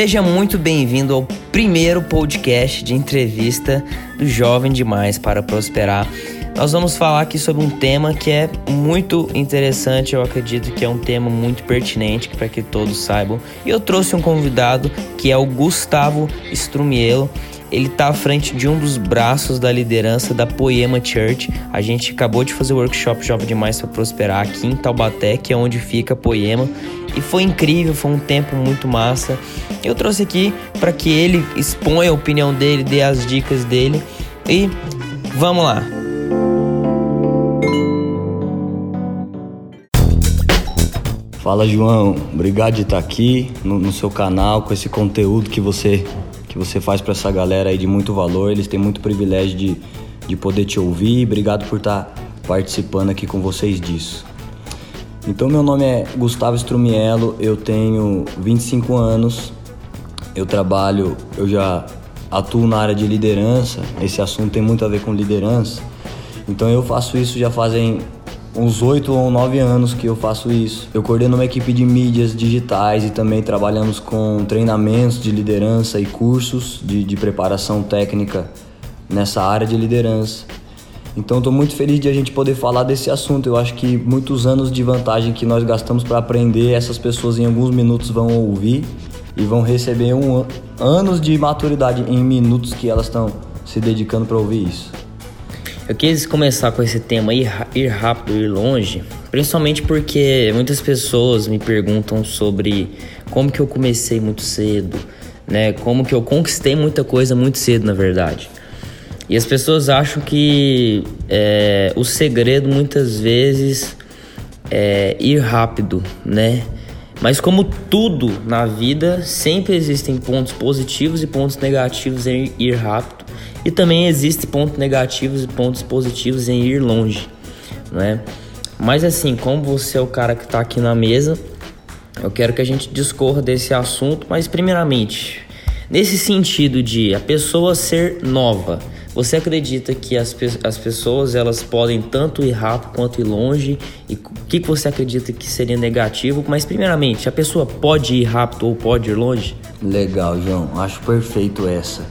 Seja muito bem-vindo ao primeiro podcast de entrevista do Jovem Demais para Prosperar. Nós vamos falar aqui sobre um tema que é muito interessante, eu acredito que é um tema muito pertinente para que todos saibam. E eu trouxe um convidado que é o Gustavo Strumielo. Ele está à frente de um dos braços da liderança da Poema Church. A gente acabou de fazer o workshop Jovem Demais para Prosperar aqui em Taubaté, que é onde fica a Poema. E foi incrível, foi um tempo muito massa. Eu trouxe aqui para que ele exponha a opinião dele, dê as dicas dele. E vamos lá. Fala João, obrigado de estar aqui no, no seu canal com esse conteúdo que você que você faz para essa galera aí de muito valor. Eles têm muito privilégio de, de poder te ouvir. Obrigado por estar participando aqui com vocês disso. Então, meu nome é Gustavo Strumiello, eu tenho 25 anos, eu trabalho, eu já atuo na área de liderança, esse assunto tem muito a ver com liderança, então eu faço isso já fazem uns 8 ou 9 anos que eu faço isso. Eu coordeno uma equipe de mídias digitais e também trabalhamos com treinamentos de liderança e cursos de, de preparação técnica nessa área de liderança. Então estou muito feliz de a gente poder falar desse assunto. Eu acho que muitos anos de vantagem que nós gastamos para aprender, essas pessoas em alguns minutos vão ouvir e vão receber um, anos de maturidade em minutos que elas estão se dedicando para ouvir isso. Eu quis começar com esse tema ir, ir rápido, ir longe, principalmente porque muitas pessoas me perguntam sobre como que eu comecei muito cedo, né? Como que eu conquistei muita coisa muito cedo, na verdade. E as pessoas acham que é, o segredo muitas vezes é ir rápido, né? Mas como tudo na vida, sempre existem pontos positivos e pontos negativos em ir rápido. E também existem pontos negativos e pontos positivos em ir longe, não é? Mas assim, como você é o cara que está aqui na mesa, eu quero que a gente discorra desse assunto, mas primeiramente, nesse sentido de a pessoa ser nova, você acredita que as, as pessoas elas podem tanto ir rápido quanto ir longe? E o que, que você acredita que seria negativo? Mas primeiramente, a pessoa pode ir rápido ou pode ir longe? Legal, João. Acho perfeito essa.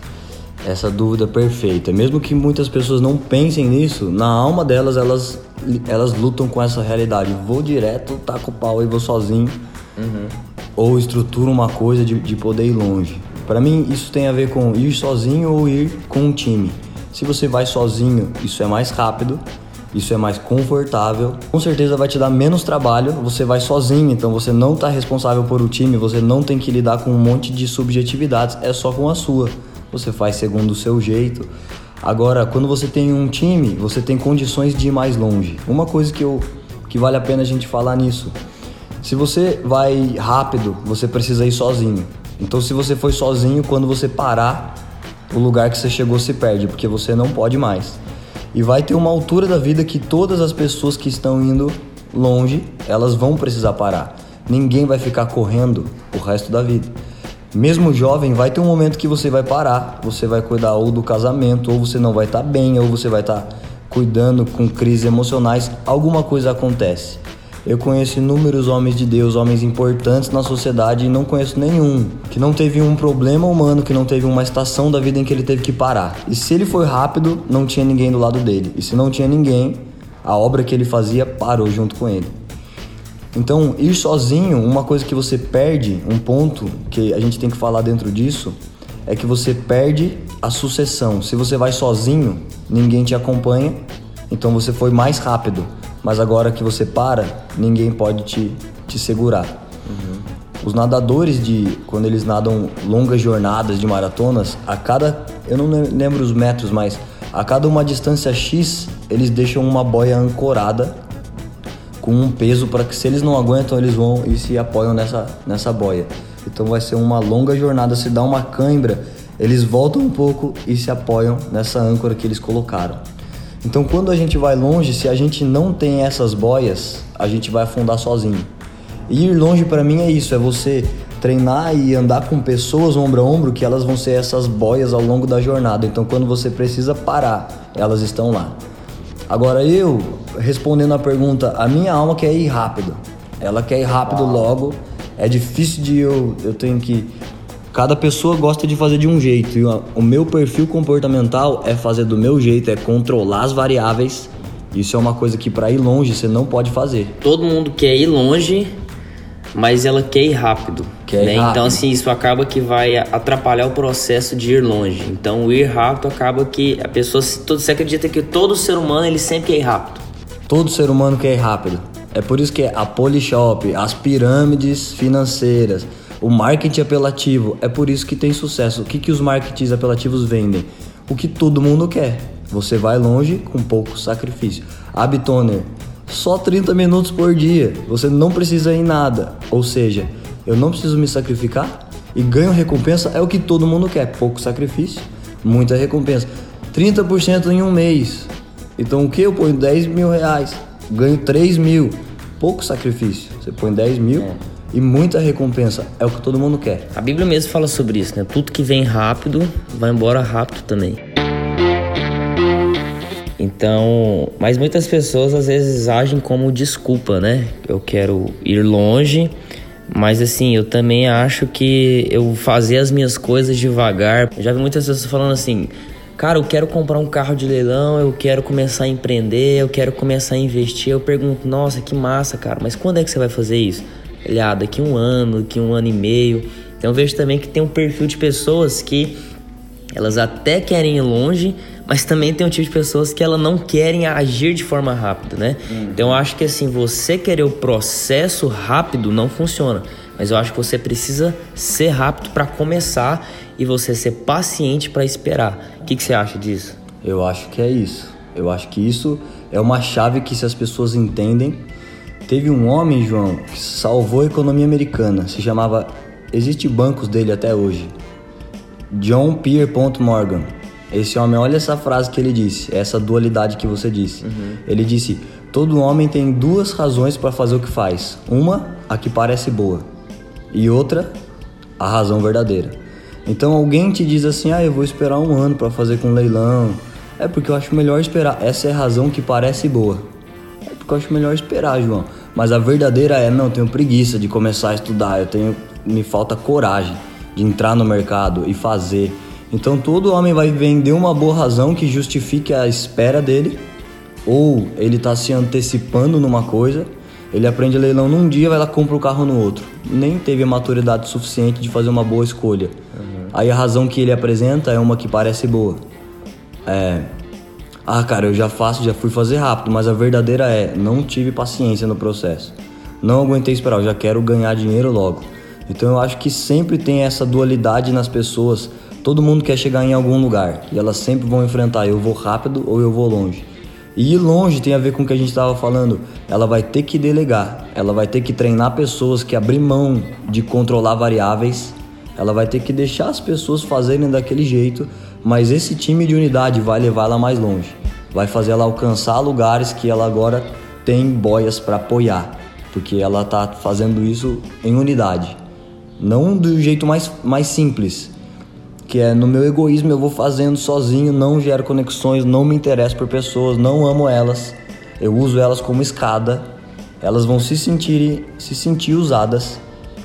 Essa dúvida perfeita. Mesmo que muitas pessoas não pensem nisso, na alma delas elas, elas lutam com essa realidade. Vou direto, taco o pau e vou sozinho. Uhum. Ou estrutura uma coisa de, de poder ir longe. Para mim, isso tem a ver com ir sozinho ou ir com um time. Se você vai sozinho, isso é mais rápido, isso é mais confortável. Com certeza vai te dar menos trabalho. Você vai sozinho, então você não está responsável por o time, você não tem que lidar com um monte de subjetividades, é só com a sua. Você faz segundo o seu jeito. Agora, quando você tem um time, você tem condições de ir mais longe. Uma coisa que, eu, que vale a pena a gente falar nisso. Se você vai rápido, você precisa ir sozinho. Então, se você foi sozinho, quando você parar, o lugar que você chegou se perde, porque você não pode mais. E vai ter uma altura da vida que todas as pessoas que estão indo longe, elas vão precisar parar. Ninguém vai ficar correndo o resto da vida. Mesmo jovem, vai ter um momento que você vai parar, você vai cuidar ou do casamento, ou você não vai estar tá bem, ou você vai estar tá cuidando com crises emocionais, alguma coisa acontece. Eu conheço inúmeros homens de Deus, homens importantes na sociedade e não conheço nenhum que não teve um problema humano, que não teve uma estação da vida em que ele teve que parar. E se ele foi rápido, não tinha ninguém do lado dele. E se não tinha ninguém, a obra que ele fazia parou junto com ele. Então, ir sozinho, uma coisa que você perde, um ponto que a gente tem que falar dentro disso, é que você perde a sucessão. Se você vai sozinho, ninguém te acompanha, então você foi mais rápido mas agora que você para, ninguém pode te, te segurar. Uhum. Os nadadores de quando eles nadam longas jornadas de maratonas, a cada eu não lembro os metros, mas a cada uma distância X, eles deixam uma boia ancorada com um peso para que se eles não aguentam, eles vão e se apoiam nessa nessa boia. Então vai ser uma longa jornada, se dá uma cãibra, eles voltam um pouco e se apoiam nessa âncora que eles colocaram. Então, quando a gente vai longe, se a gente não tem essas boias, a gente vai afundar sozinho. E ir longe para mim é isso, é você treinar e andar com pessoas ombro a ombro que elas vão ser essas boias ao longo da jornada. Então, quando você precisa parar, elas estão lá. Agora eu, respondendo a pergunta, a minha alma quer ir rápido. Ela quer ir rápido logo. É difícil de eu, eu tenho que Cada pessoa gosta de fazer de um jeito e o meu perfil comportamental é fazer do meu jeito, é controlar as variáveis. Isso é uma coisa que para ir longe você não pode fazer. Todo mundo quer ir longe, mas ela quer ir rápido. Quer né? ir rápido. Então, assim, isso acaba que vai atrapalhar o processo de ir longe. Então, o ir rápido acaba que a pessoa. Você acredita que todo ser humano ele sempre quer ir rápido? Todo ser humano quer ir rápido. É por isso que a Polishop, as pirâmides financeiras, o marketing apelativo, é por isso que tem sucesso. O que, que os marketings apelativos vendem? O que todo mundo quer. Você vai longe com pouco sacrifício. Abtoner, só 30 minutos por dia. Você não precisa ir em nada. Ou seja, eu não preciso me sacrificar e ganho recompensa é o que todo mundo quer. Pouco sacrifício, muita recompensa. 30% em um mês. Então o que? Eu ponho 10 mil reais, ganho 3 mil. Pouco sacrifício. Você põe 10 mil É. e muita recompensa. É o que todo mundo quer. A Bíblia mesmo fala sobre isso, né? Tudo que vem rápido vai embora rápido também. Então, mas muitas pessoas às vezes agem como desculpa, né? Eu quero ir longe, mas assim, eu também acho que eu fazer as minhas coisas devagar. Eu já vi muitas pessoas falando assim: "Cara, eu quero comprar um carro de leilão, eu quero começar a empreender, eu quero começar a investir". Eu pergunto: "Nossa, que massa, cara, mas quando é que você vai fazer isso?" Ele, ah, daqui um ano, daqui um ano e meio. Então eu vejo também que tem um perfil de pessoas que elas até querem ir longe, mas também tem um tipo de pessoas que elas não querem agir de forma rápida, né? Então eu acho que assim, você querer o processo rápido não funciona. Mas eu acho que você precisa ser rápido para começar e você ser paciente para esperar. O que, que você acha disso? Eu acho que é isso. Eu acho que isso é uma chave que se as pessoas entendem. Teve um homem, João, que salvou a economia americana. Se chamava. Existe bancos dele até hoje. John Pierpont Morgan. Esse homem, olha essa frase que ele disse, essa dualidade que você disse. Ele disse: todo homem tem duas razões para fazer o que faz. Uma, a que parece boa, e outra, a razão verdadeira. Então alguém te diz assim: "Ah, eu vou esperar um ano para fazer com leilão". É porque eu acho melhor esperar. Essa é a razão que parece boa. É porque eu acho melhor esperar, João. Mas a verdadeira é, não, eu tenho preguiça de começar a estudar, eu tenho me falta coragem de entrar no mercado e fazer. Então todo homem vai vender uma boa razão que justifique a espera dele, ou ele está se antecipando numa coisa, ele aprende leilão num dia, vai lá compra o carro no outro. Nem teve a maturidade suficiente de fazer uma boa escolha. Aí a razão que ele apresenta é uma que parece boa. É, ah, cara, eu já faço, já fui fazer rápido, mas a verdadeira é, não tive paciência no processo. Não aguentei esperar, eu já quero ganhar dinheiro logo. Então eu acho que sempre tem essa dualidade nas pessoas. Todo mundo quer chegar em algum lugar e elas sempre vão enfrentar eu vou rápido ou eu vou longe. E ir longe tem a ver com o que a gente estava falando. Ela vai ter que delegar, ela vai ter que treinar pessoas que abrir mão de controlar variáveis, ela vai ter que deixar as pessoas fazerem daquele jeito, mas esse time de unidade vai levar ela mais longe. Vai fazer ela alcançar lugares que ela agora tem boias para apoiar, porque ela tá fazendo isso em unidade. Não do jeito mais, mais simples, que é no meu egoísmo eu vou fazendo sozinho, não gero conexões, não me interesso por pessoas, não amo elas, eu uso elas como escada, elas vão se sentir, se sentir usadas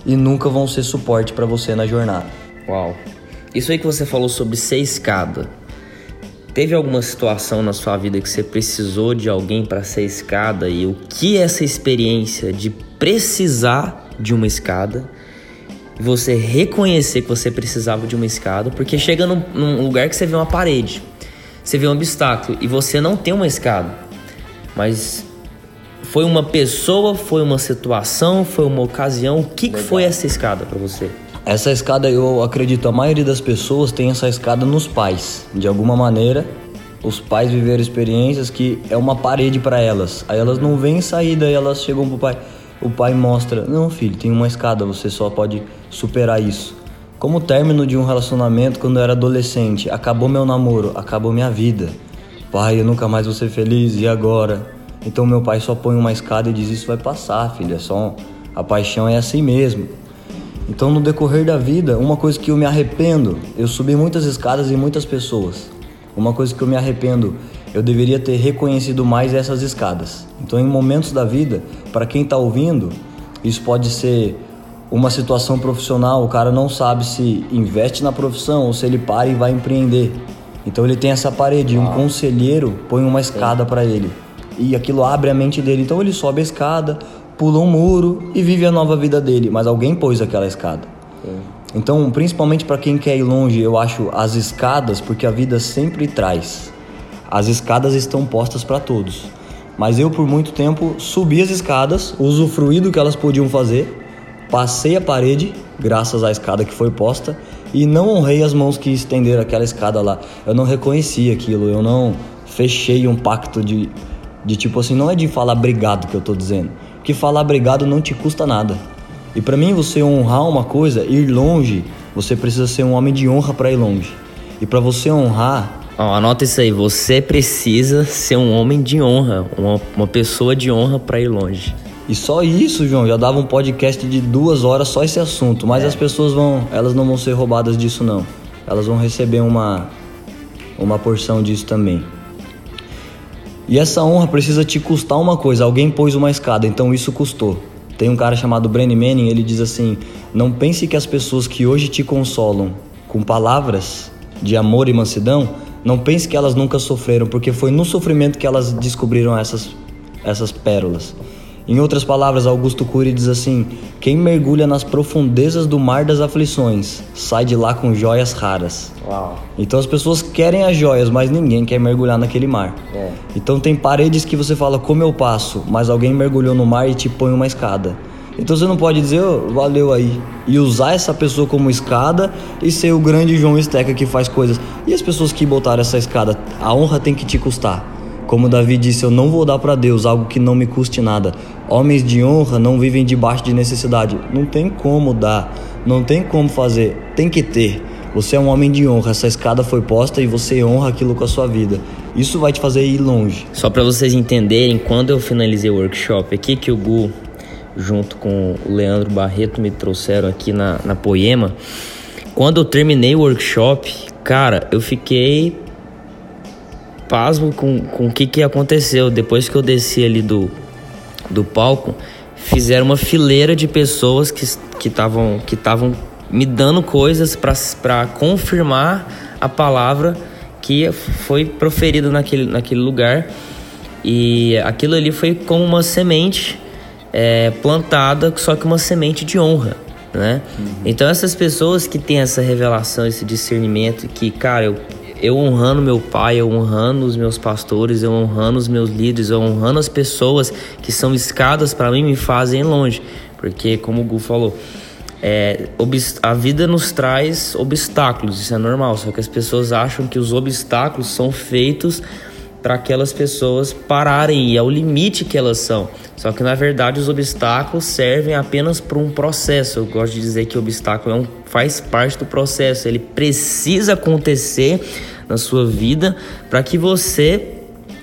e nunca vão ser suporte para você na jornada. Uau. Isso aí que você falou sobre ser escada. Teve alguma situação na sua vida que você precisou de alguém para ser escada e o que essa experiência de precisar de uma escada você reconhecer que você precisava de uma escada, porque chega num, num lugar que você vê uma parede, você vê um obstáculo e você não tem uma escada, mas foi uma pessoa, foi uma situação, foi uma ocasião. O que, que foi essa escada para você? Essa escada, eu acredito, a maioria das pessoas tem essa escada nos pais. De alguma maneira, os pais viveram experiências que é uma parede para elas. Aí elas não veem saída, aí elas chegam pro pai. O pai mostra: Não, filho, tem uma escada, você só pode superar isso. Como o término de um relacionamento quando eu era adolescente, acabou meu namoro, acabou minha vida. Pai, eu nunca mais vou ser feliz, e agora? Então meu pai só põe uma escada e diz: Isso vai passar, filho, é só. A paixão é assim mesmo. Então, no decorrer da vida, uma coisa que eu me arrependo, eu subi muitas escadas e muitas pessoas. Uma coisa que eu me arrependo, eu deveria ter reconhecido mais essas escadas. Então, em momentos da vida, para quem está ouvindo, isso pode ser uma situação profissional, o cara não sabe se investe na profissão ou se ele para e vai empreender. Então ele tem essa parede, um conselheiro põe uma escada para ele. E aquilo abre a mente dele. Então ele sobe a escada, pula um muro e vive a nova vida dele, mas alguém pôs aquela escada. Então, principalmente para quem quer ir longe, eu acho as escadas, porque a vida sempre traz. As escadas estão postas para todos. Mas eu, por muito tempo, subi as escadas, usufruí do que elas podiam fazer, passei a parede, graças à escada que foi posta, e não honrei as mãos que estenderam aquela escada lá. Eu não reconheci aquilo, eu não fechei um pacto de, de tipo assim, não é de falar obrigado que eu tô dizendo. Que falar obrigado não te custa nada. E para mim, você honrar uma coisa, ir longe, você precisa ser um homem de honra para ir longe. E para você honrar. Oh, anota isso aí, você precisa ser um homem de honra, uma, uma pessoa de honra para ir longe. E só isso, João, já dava um podcast de duas horas só esse assunto. Mas é. as pessoas vão, elas não vão ser roubadas disso não. Elas vão receber uma uma porção disso também. E essa honra precisa te custar uma coisa. Alguém pôs uma escada, então isso custou. Tem um cara chamado Brenny Manning, ele diz assim: Não pense que as pessoas que hoje te consolam com palavras de amor e mansidão, não pense que elas nunca sofreram, porque foi no sofrimento que elas descobriram essas, essas pérolas. Em outras palavras, Augusto Cury diz assim: Quem mergulha nas profundezas do mar das aflições sai de lá com joias raras. Uau. Então as pessoas querem as joias, mas ninguém quer mergulhar naquele mar. É. Então tem paredes que você fala como eu passo, mas alguém mergulhou no mar e te põe uma escada. Então você não pode dizer, oh, valeu aí, e usar essa pessoa como escada e ser o grande João Esteca que faz coisas. E as pessoas que botaram essa escada, a honra tem que te custar. Como Davi disse, eu não vou dar para Deus algo que não me custe nada. Homens de honra não vivem debaixo de necessidade. Não tem como dar, não tem como fazer, tem que ter. Você é um homem de honra, essa escada foi posta e você honra aquilo com a sua vida. Isso vai te fazer ir longe. Só para vocês entenderem, quando eu finalizei o workshop aqui que o Gu, junto com o Leandro Barreto, me trouxeram aqui na, na Poema, quando eu terminei o workshop, cara, eu fiquei pasmo com, com o que, que aconteceu. Depois que eu desci ali do, do palco, fizeram uma fileira de pessoas que estavam que que me dando coisas para confirmar a palavra que foi proferida naquele, naquele lugar. E aquilo ali foi como uma semente é, plantada, só que uma semente de honra. Né? Uhum. Então essas pessoas que têm essa revelação, esse discernimento, que, cara, eu eu honrando meu pai, eu honrando os meus pastores, eu honrando os meus líderes, eu honrando as pessoas que são escadas para mim me fazem longe. Porque, como o Gu falou, é, a vida nos traz obstáculos, isso é normal, só que as pessoas acham que os obstáculos são feitos para aquelas pessoas pararem e é o limite que elas são. Só que na verdade os obstáculos servem apenas para um processo. Eu gosto de dizer que o obstáculo é um, faz parte do processo, ele precisa acontecer na sua vida para que você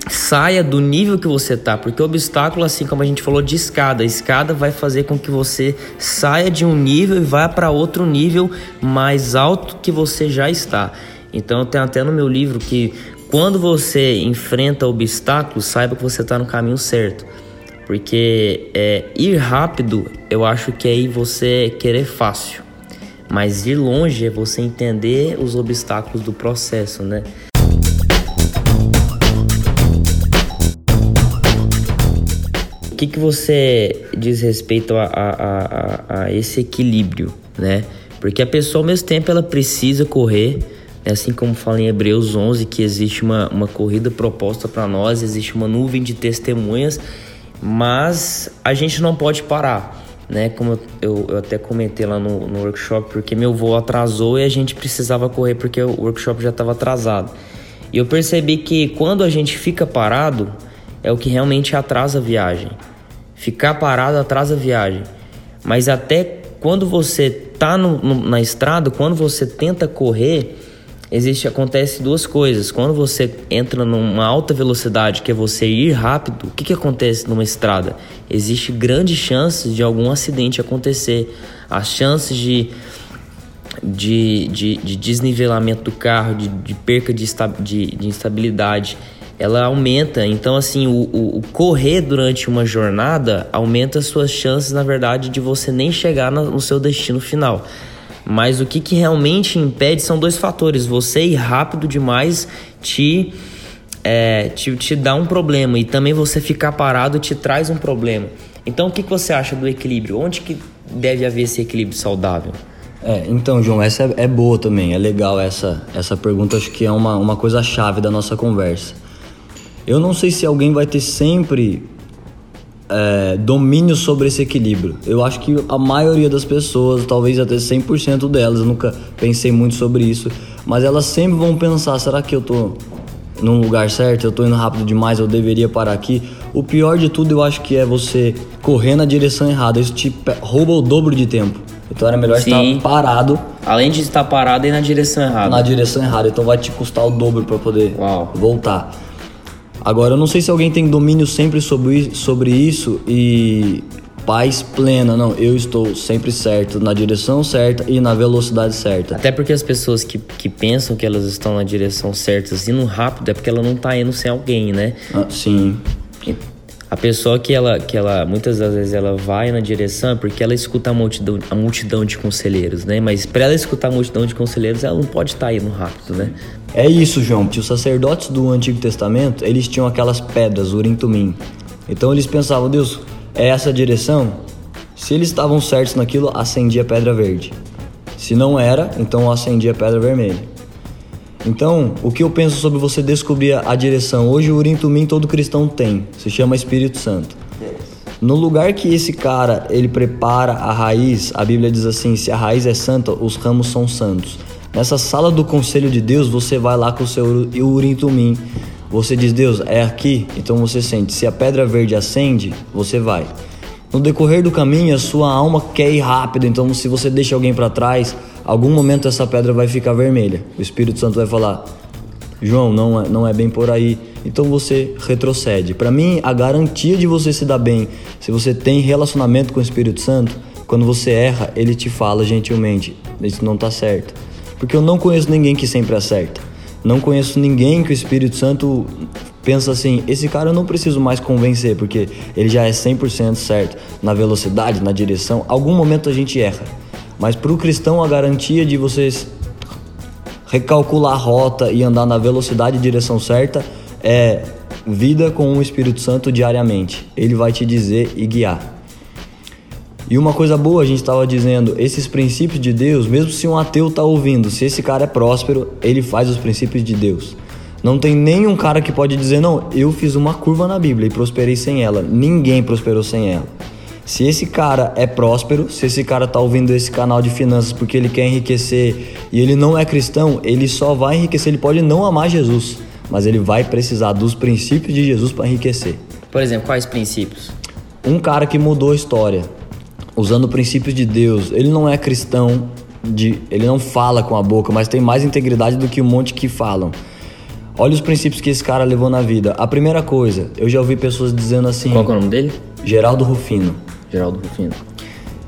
saia do nível que você tá, porque o obstáculo, assim como a gente falou de escada, a escada vai fazer com que você saia de um nível e vá para outro nível mais alto que você já está. Então tem até no meu livro que quando você enfrenta obstáculos, saiba que você está no caminho certo. Porque é, ir rápido, eu acho que é ir você querer fácil. Mas ir longe é você entender os obstáculos do processo, né? O que, que você diz respeito a, a, a, a esse equilíbrio, né? Porque a pessoa ao mesmo tempo ela precisa correr? Assim como fala em Hebreus 11 que existe uma, uma corrida proposta para nós, existe uma nuvem de testemunhas, mas a gente não pode parar né? Como eu, eu até comentei lá no, no, workshop, porque meu voo atrasou e a gente precisava correr porque o workshop já estava atrasado. E eu percebi que quando a gente fica parado, é o que realmente atrasa a viagem. Ficar parado atrasa a viagem. Mas até quando você tá na estrada, quando você tenta correr, existe acontece duas coisas. Quando você entra numa alta velocidade, que é você ir rápido, o que, que acontece numa estrada? Existe grandes chances de algum acidente acontecer. As chances de, de, de, de desnivelamento do carro, de, de perca de, de, de instabilidade, ela aumenta. Então, assim, o, o, o, correr durante uma jornada aumenta as suas chances, na verdade, de você nem chegar no, no seu destino final. Mas o que, que realmente impede são dois fatores. Você ir rápido demais te, é, te, te dá um problema e também você ficar parado te traz um problema. Então, o que, que você acha do equilíbrio? Onde que deve haver esse equilíbrio saudável? É, então, João, essa é, é, boa também, é legal essa, essa pergunta, acho que é uma, uma coisa chave da nossa conversa. Eu não sei se alguém vai ter sempre é, domínio sobre esse equilíbrio. Eu acho que a maioria das pessoas, talvez até 100% delas, eu nunca pensei muito sobre isso, mas elas sempre vão pensar: será que eu tô num lugar certo? Eu tô indo rápido demais? Eu deveria parar aqui? O pior de tudo, eu acho que é você correr na direção errada. Isso te rouba o dobro de tempo. Então era melhor Sim. estar parado. Além de estar parado, ir na direção errada. Na direção errada. Então vai te custar o dobro para poder Uau. voltar. Agora, eu não sei se alguém tem domínio sempre sobre, sobre isso e paz plena. Não, eu estou sempre certo, na direção certa e na velocidade certa. Até porque as pessoas que, que pensam que elas estão na direção certa, indo rápido, é porque ela não está indo sem alguém, né? Ah, sim. A pessoa que ela, que ela muitas das vezes ela vai na direção é porque ela escuta a multidão, a multidão de conselheiros, né? Mas para ela escutar a multidão de conselheiros, ela não pode estar tá indo rápido, né? É isso, João. Os sacerdotes do Antigo Testamento, eles tinham aquelas pedras, urim tumim. Então eles pensavam, Deus, é essa a direção? Se eles estavam certos naquilo, acendia a pedra verde. Se não era, então acendia a pedra vermelha. Então, o que eu penso sobre você descobrir a direção? Hoje o Urim Tumim todo cristão tem, se chama Espírito Santo. No lugar que esse cara, ele prepara a raiz, a Bíblia diz assim, se a raiz é santa, os ramos são santos. Nessa sala do conselho de Deus, você vai lá com o seu Urim Tumim. Você diz, Deus, é aqui? Então você sente. Se a pedra verde acende, você vai. No decorrer do caminho, a sua alma quer ir rápido, então se você deixa alguém para trás, algum momento essa pedra vai ficar vermelha. O Espírito Santo vai falar: João, não é, não é bem por aí. Então você retrocede. Para mim, a garantia de você se dar bem, se você tem relacionamento com o Espírito Santo, quando você erra, ele te fala gentilmente: Isso não tá certo. Porque eu não conheço ninguém que sempre acerta. Não conheço ninguém que o Espírito Santo pensa assim: esse cara eu não preciso mais convencer, porque ele já é 100% certo na velocidade, na direção. Algum momento a gente erra. Mas para o cristão, a garantia de vocês recalcular a rota e andar na velocidade e direção certa é vida com o Espírito Santo diariamente. Ele vai te dizer e guiar. E uma coisa boa, a gente estava dizendo, esses princípios de Deus, mesmo se um ateu está ouvindo, se esse cara é próspero, ele faz os princípios de Deus. Não tem nenhum cara que pode dizer, não, eu fiz uma curva na Bíblia e prosperei sem ela. Ninguém prosperou sem ela. Se esse cara é próspero, se esse cara tá ouvindo esse canal de finanças porque ele quer enriquecer e ele não é cristão, ele só vai enriquecer, ele pode não amar Jesus, mas ele vai precisar dos princípios de Jesus para enriquecer. Por exemplo, quais princípios? Um cara que mudou a história, usando princípios de Deus, ele não é cristão, de, ele não fala com a boca, mas tem mais integridade do que um monte que falam. Olha os princípios que esse cara levou na vida. A primeira coisa, eu já ouvi pessoas dizendo assim. Qual é o nome dele? Geraldo Rufino. Geraldo Rufino.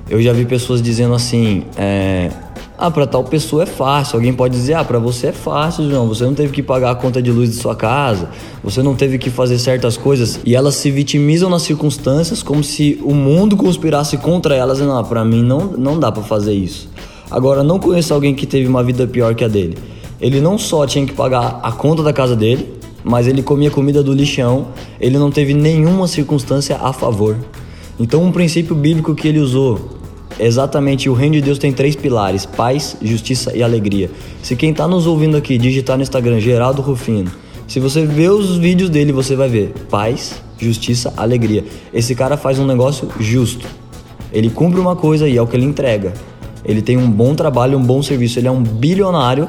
Eu já vi pessoas dizendo assim, é, ah, para tal pessoa é fácil. Alguém pode dizer, ah, para você é fácil, João. Você não teve que pagar a conta de luz de sua casa, você não teve que fazer certas coisas. E elas se vitimizam nas circunstâncias como se o mundo conspirasse contra elas. E não, para mim não, não dá para fazer isso. Agora, não conheço alguém que teve uma vida pior que a dele. Ele não só tinha que pagar a conta da casa dele, mas ele comia comida do lixão. Ele não teve nenhuma circunstância a favor. Então, um princípio bíblico que ele usou, exatamente, o reino de Deus tem três pilares: paz, justiça e alegria. Se quem está nos ouvindo aqui digitar no Instagram Geraldo Rufino, se você ver os vídeos dele, você vai ver paz, justiça, alegria. Esse cara faz um negócio justo. Ele cumpre uma coisa e é o que ele entrega. Ele tem um bom trabalho, um bom serviço. Ele é um bilionário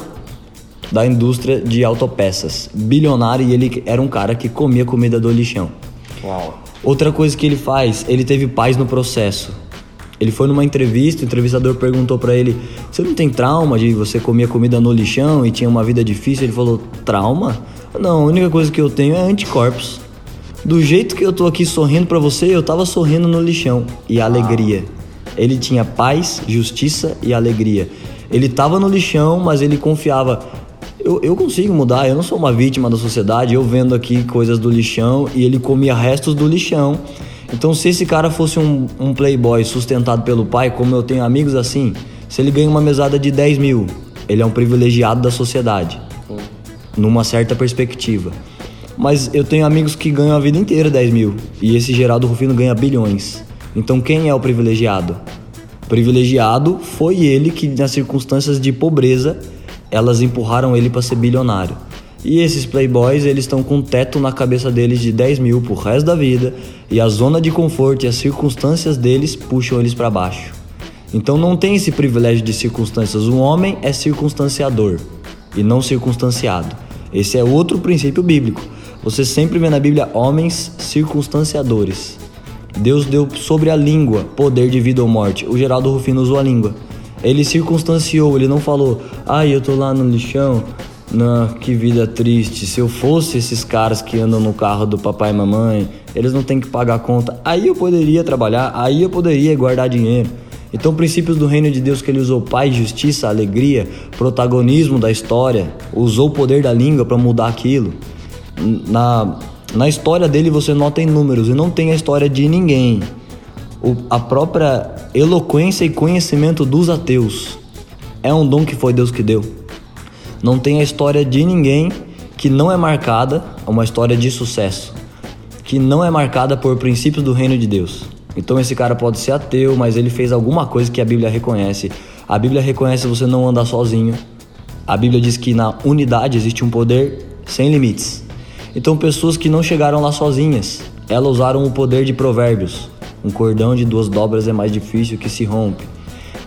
da indústria de autopeças. Bilionário e ele era um cara que comia comida do lixão. Uau. Outra coisa que ele faz, ele teve paz no processo. Ele foi numa entrevista, o entrevistador perguntou para ele: "Você não tem trauma de você comer comida no lixão e tinha uma vida difícil?" Ele falou: "Trauma? Não, a única coisa que eu tenho é anticorpos. Do jeito que eu tô aqui sorrindo para você, eu tava sorrindo no lixão e alegria. Ele tinha paz, justiça e alegria. Ele tava no lixão, mas ele confiava eu, eu consigo mudar, eu não sou uma vítima da sociedade, eu vendo aqui coisas do lixão e ele comia restos do lixão. Então, se esse cara fosse um, um playboy sustentado pelo pai, como eu tenho amigos assim, se ele ganha uma mesada de 10 mil, ele é um privilegiado da sociedade, numa certa perspectiva. Mas eu tenho amigos que ganham a vida inteira 10 mil, e esse Geraldo Rufino ganha bilhões. Então, quem é o privilegiado? O privilegiado foi ele que, nas circunstâncias de pobreza, elas empurraram ele para ser bilionário. E esses playboys, eles estão com um teto na cabeça deles de 10 mil pro resto da vida, e a zona de conforto e as circunstâncias deles puxam eles para baixo. Então não tem esse privilégio de circunstâncias. Um homem é circunstanciador e não circunstanciado. Esse é outro princípio bíblico. Você sempre vê na Bíblia homens circunstanciadores. Deus deu sobre a língua poder de vida ou morte. O Geraldo Rufino usou a língua. Ele circunstanciou, ele não falou, ai, eu tô lá no lixão, não, que vida triste. Se eu fosse esses caras que andam no carro do papai e mamãe, eles não têm que pagar conta. Aí eu poderia trabalhar, aí eu poderia guardar dinheiro. Então, princípios do reino de Deus que ele usou paz, justiça, alegria, protagonismo da história, usou o poder da língua para mudar aquilo. Na, na história dele você nota em números e não tem a história de ninguém o, a própria eloquência e conhecimento dos ateus. É um dom que foi Deus que deu. Não tem a história de ninguém que não é marcada, uma história de sucesso, que não é marcada por princípios do reino de Deus. Então esse cara pode ser ateu, mas ele fez alguma coisa que a Bíblia reconhece. A Bíblia reconhece você não andar sozinho. A Bíblia diz que na unidade existe um poder sem limites. Então pessoas que não chegaram lá sozinhas, elas usaram o poder de provérbios. Um cordão de duas dobras é mais difícil que se rompe.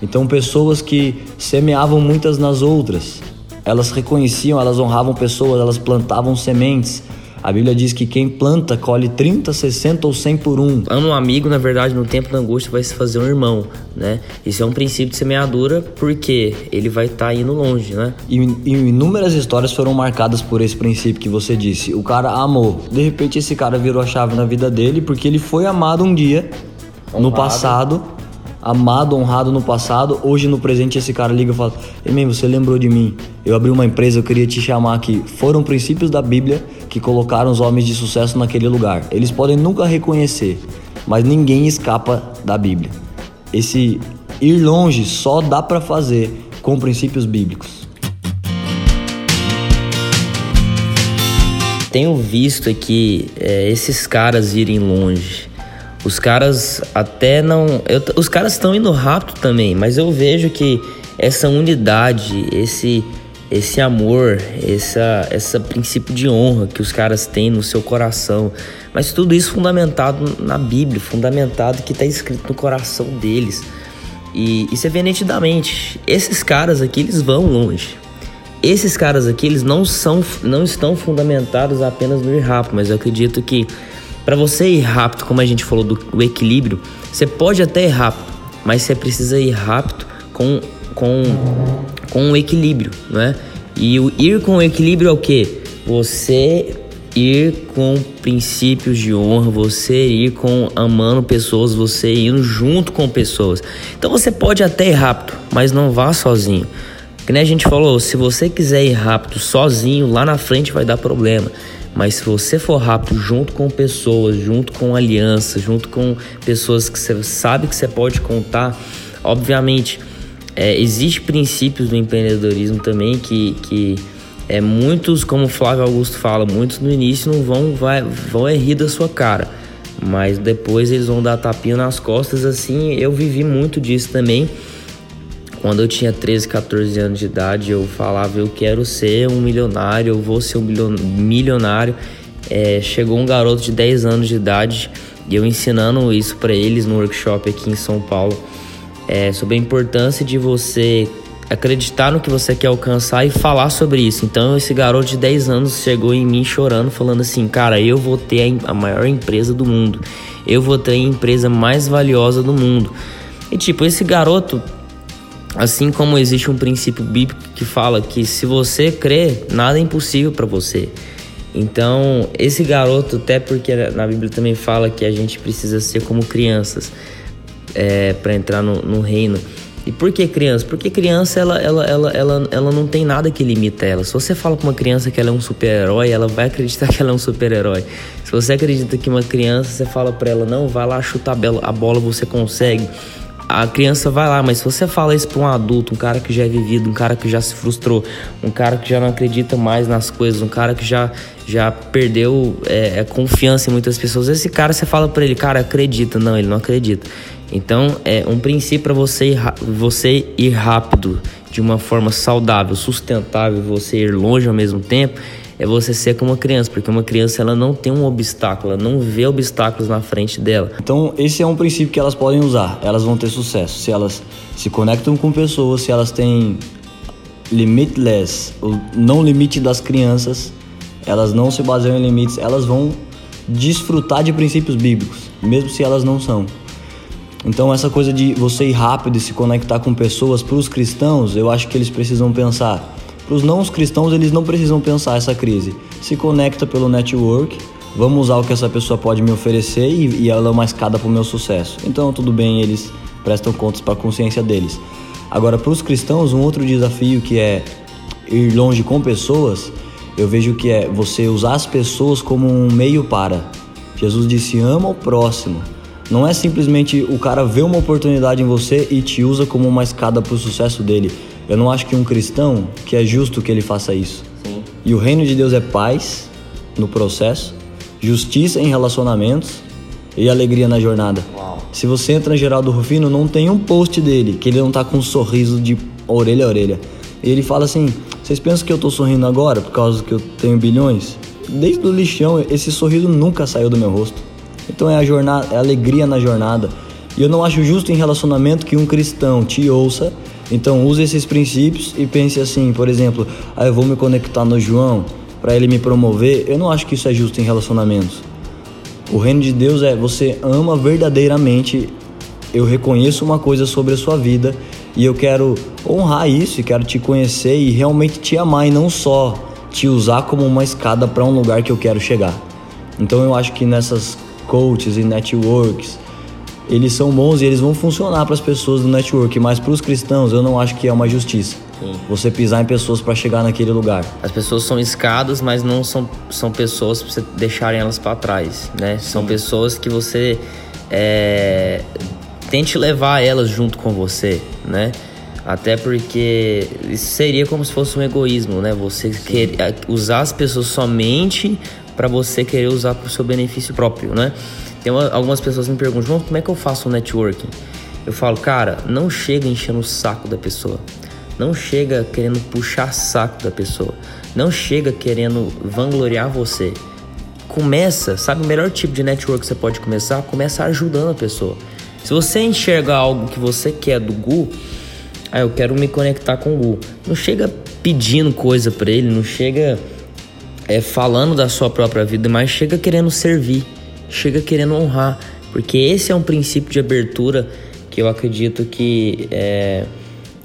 Então, pessoas que semeavam muitas nas outras, elas reconheciam, elas honravam pessoas, elas plantavam sementes. A Bíblia diz que quem planta colhe 30, 60 ou 100 por um. Ama um amigo, na verdade, no tempo da angústia vai se fazer um irmão, né? Isso é um princípio de semeadura porque ele vai estar tá indo longe, né? E, e inúmeras histórias foram marcadas por esse princípio que você disse. O cara amou. De repente esse cara virou a chave na vida dele porque ele foi amado um dia honrado. no passado, amado, honrado no passado, hoje no presente esse cara liga e fala: Ei, você lembrou de mim? Eu abri uma empresa, eu queria te chamar aqui. Foram princípios da Bíblia que colocaram os homens de sucesso naquele lugar. Eles podem nunca reconhecer, mas ninguém escapa da Bíblia. Esse ir longe só dá para fazer com princípios bíblicos. Tenho visto aqui é, esses caras irem longe os caras até não. Eu, os caras estão indo rápido também, mas eu vejo que essa unidade, esse esse amor, essa, essa princípio de honra que os caras têm no seu coração, mas tudo isso fundamentado na Bíblia, fundamentado que está escrito no coração deles. E, e você vê nitidamente, esses caras aqui eles vão longe. Esses caras aqui eles não são, não estão fundamentados apenas no rápido, mas eu acredito que para você ir rápido, como a gente falou do, equilíbrio, você pode até ir rápido, mas você precisa ir rápido com com com o equilíbrio, né? E o ir com o equilíbrio é o que? Você ir com princípios de honra, você ir com amando pessoas, você indo junto com pessoas. Então você pode até ir rápido, mas não vá sozinho. Que nem a gente falou, se você quiser ir rápido sozinho, lá na frente vai dar problema. Mas se você for rápido junto com pessoas, junto com alianças, junto com pessoas que você sabe que você pode contar, obviamente é, existe princípios do empreendedorismo também que, que é, muitos, como o Flávio Augusto fala, muitos no início não vão, vai, vão rir da sua cara, mas depois eles vão dar tapinha nas costas. Assim, eu vivi muito disso também quando eu tinha 13, 14 anos de idade, eu falava: eu quero ser um milionário, eu vou ser um milionário. É, chegou um garoto de 10 anos de idade e eu ensinando isso para eles no workshop aqui em São Paulo é, sobre a importância de você acreditar no que você quer alcançar e falar sobre isso. Então, esse garoto de 10 anos chegou em mim chorando, falando assim: Cara, eu vou ter a maior empresa do mundo, eu vou ter a empresa mais valiosa do mundo. E, tipo, esse garoto Assim como existe um princípio bíblico que fala que se você crê, nada é impossível para você. Então, esse garoto, até porque na Bíblia também fala que a gente precisa ser como crianças é, para entrar no, no, reino. E por que criança? Porque criança ela, ela, ela, ela, ela não tem nada que limita ela. Se você fala para uma criança que ela é um super-herói, ela vai acreditar que ela é um super-herói. Se você acredita que uma criança, você fala para ela, não, vai lá chutar a bola, você consegue a criança vai lá, mas se você fala isso para um adulto, um cara que já é vivido, um cara que já se frustrou, um cara que já não acredita mais nas coisas, um cara que já, já perdeu é, confiança em muitas pessoas, esse cara você fala para ele, cara, acredita, não, ele não acredita. Então, é um princípio para você, ir, você ir rápido, de uma forma saudável, sustentável, você ir longe ao mesmo tempo, é você ser como uma criança, porque uma criança ela não tem um obstáculo, ela não vê obstáculos na frente dela. Então, esse é um princípio que elas podem usar, elas vão ter sucesso se elas se conectam com pessoas, se elas têm limitless, o não limite das crianças, elas não se baseiam em limites, elas vão desfrutar de princípios bíblicos, mesmo se elas não são. Então, essa coisa de você ir rápido e se conectar com pessoas, para os cristãos, eu acho que eles precisam pensar para os não cristãos, eles não precisam pensar essa crise. Se conecta pelo network, vamos usar o que essa pessoa pode me oferecer e, e ela é uma escada para o meu sucesso. Então, tudo bem, eles prestam contas para a consciência deles. Agora, para os cristãos, um outro desafio que é ir longe com pessoas, eu vejo que é você usar as pessoas como um meio para. Jesus disse: ama o próximo. Não é simplesmente o cara ver uma oportunidade em você e te usa como uma escada para o sucesso dele. Eu não acho que um cristão que é justo que ele faça isso. Sim. E o reino de Deus é paz no processo, justiça em relacionamentos e alegria na jornada. Uau. Se você entra em Geraldo Rufino, não tem um post dele que ele não tá com um sorriso de orelha a orelha. E ele fala assim: "Vocês pensam que eu tô sorrindo agora por causa que eu tenho bilhões? Desde o lixão, esse sorriso nunca saiu do meu rosto. Então é a jornada, é a alegria na jornada. E eu não acho justo em relacionamento que um cristão te ouça então use esses princípios e pense assim, por exemplo, ah, eu vou me conectar no João para ele me promover. Eu não acho que isso é justo em relacionamentos. O reino de Deus é você ama verdadeiramente. Eu reconheço uma coisa sobre a sua vida e eu quero honrar isso e quero te conhecer e realmente te amar e não só te usar como uma escada para um lugar que eu quero chegar. Então eu acho que nessas coaches e networks eles são bons e eles vão funcionar para as pessoas do network, mas para os cristãos eu não acho que é uma justiça. Sim. Você pisar em pessoas para chegar naquele lugar. As pessoas são escadas, mas não são, são pessoas para você deixarem elas para trás, né? Sim. São pessoas que você é, tente levar elas junto com você, né? Até porque isso seria como se fosse um egoísmo, né? Você quer usar as pessoas somente para você querer usar para o seu benefício próprio, né? Tem uma, algumas pessoas me perguntam, como é que eu faço o networking? Eu falo, cara, não chega enchendo o saco da pessoa. Não chega querendo puxar saco da pessoa. Não chega querendo vangloriar você. Começa, sabe o melhor tipo de network que você pode começar? Começa ajudando a pessoa. Se você enxerga algo que você quer do Gu, ah, eu quero me conectar com o Gu. Não chega pedindo coisa para ele, não chega é, falando da sua própria vida, mas chega querendo servir chega querendo honrar, porque esse é um princípio de abertura que eu acredito que é,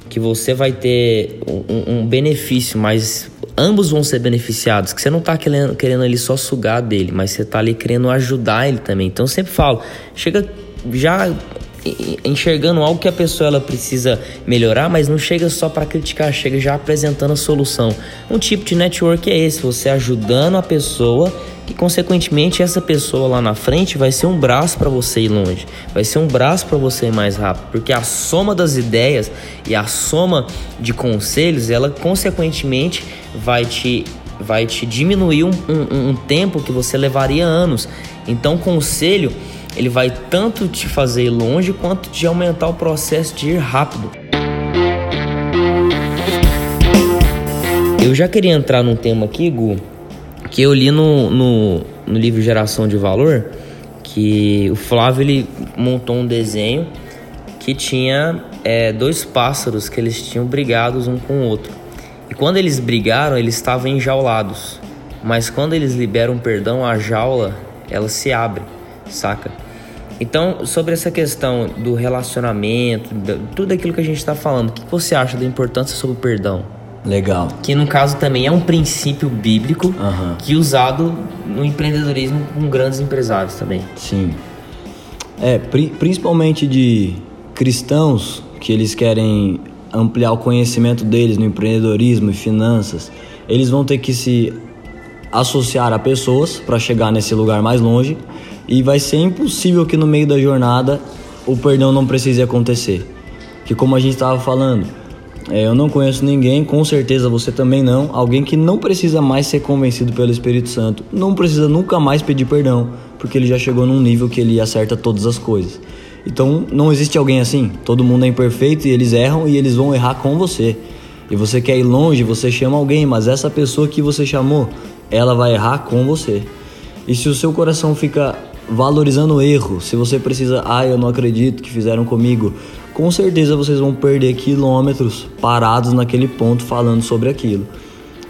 que você vai ter um, um, benefício, mas ambos vão ser beneficiados. Que você não está querendo, querendo ali só sugar dele, mas você está ali querendo ajudar ele também. Então eu sempre falo, chega já enxergando algo que a pessoa ela precisa melhorar, mas não chega só para criticar, chega já apresentando a solução. Um tipo de network é esse, você ajudando a pessoa que consequentemente essa pessoa lá na frente vai ser um braço para você ir longe, vai ser um braço para você ir mais rápido, porque a soma das ideias e a soma de conselhos, ela consequentemente vai te vai te diminuir um, um, um tempo que você levaria anos. Então, conselho ele vai tanto te fazer ir longe quanto te aumentar o processo de ir rápido. Eu já queria entrar num tema aqui, Gu, que eu li no, no, no livro Geração de Valor, que o Flávio ele montou um desenho que tinha é, dois pássaros que eles tinham brigados um com o outro. E quando eles brigaram, eles estavam enjaulados. Mas quando eles liberam perdão, a jaula ela se abre, saca? Então, sobre essa questão do relacionamento, tudo aquilo que a gente está falando, o que você acha da importância sobre o perdão? Legal. Que no caso também é um princípio bíblico uhum. que é usado no empreendedorismo com grandes empresários também. Sim. É, pri principalmente de cristãos que eles querem ampliar o conhecimento deles no empreendedorismo e finanças, eles vão ter que se associar a pessoas para chegar nesse lugar mais longe e vai ser impossível que no meio da jornada o perdão não precise acontecer. Que como a gente estava falando, é, eu não conheço ninguém, com certeza você também não, alguém que não precisa mais ser convencido pelo Espírito Santo, não precisa nunca mais pedir perdão, porque ele já chegou num nível que ele acerta todas as coisas. Então não existe alguém assim. Todo mundo é imperfeito e eles erram e eles vão errar com você. E você quer ir longe, você chama alguém, mas essa pessoa que você chamou, ela vai errar com você. E se o seu coração fica valorizando o erro, se você precisa, ah, eu não acredito que fizeram comigo, com certeza vocês vão perder quilômetros parados naquele ponto falando sobre aquilo.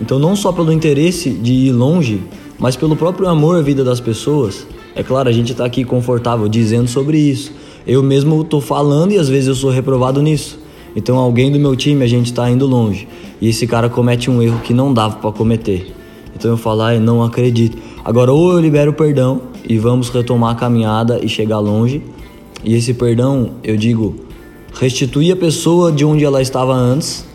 Então, não só pelo interesse de ir longe, mas pelo próprio amor à vida das pessoas. É claro, a gente está aqui confortável dizendo sobre isso. Eu mesmo estou falando e às vezes eu sou reprovado nisso. Então, alguém do meu time, a gente está indo longe. E esse cara comete um erro que não dava para cometer. Então eu falo, ah, eu não acredito. Agora, ou eu libero perdão e vamos retomar a caminhada e chegar longe. E esse perdão, eu digo, restituir a pessoa de onde ela estava antes.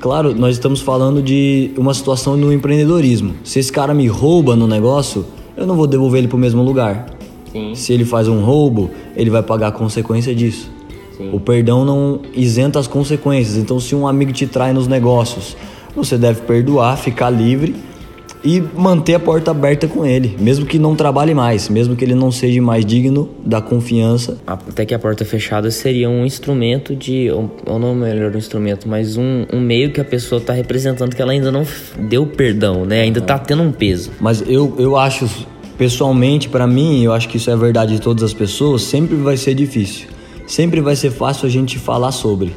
Claro, nós estamos falando de uma situação no empreendedorismo. Se esse cara me rouba no negócio, eu não vou devolver ele para o mesmo lugar. Sim. Se ele faz um roubo, ele vai pagar a consequência disso. Sim. O perdão não isenta as consequências. Então, se um amigo te trai nos negócios, você deve perdoar, ficar livre e manter a porta aberta com ele, mesmo que não trabalhe mais, mesmo que ele não seja mais digno da confiança. Até que a porta fechada seria um instrumento de, ou não melhor um instrumento, mas um, um meio que a pessoa está representando que ela ainda não deu perdão, né? Ainda está tendo um peso. Mas eu, eu acho, pessoalmente, para mim, eu acho que isso é verdade de todas as pessoas, sempre vai ser difícil. Sempre vai ser fácil a gente falar sobre.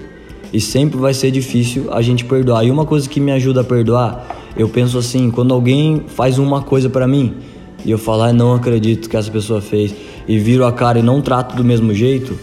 E sempre vai ser difícil a gente perdoar. E uma coisa que me ajuda a perdoar eu penso assim, quando alguém faz uma coisa para mim e eu falar, ah, não acredito que essa pessoa fez e viro a cara e não trato do mesmo jeito,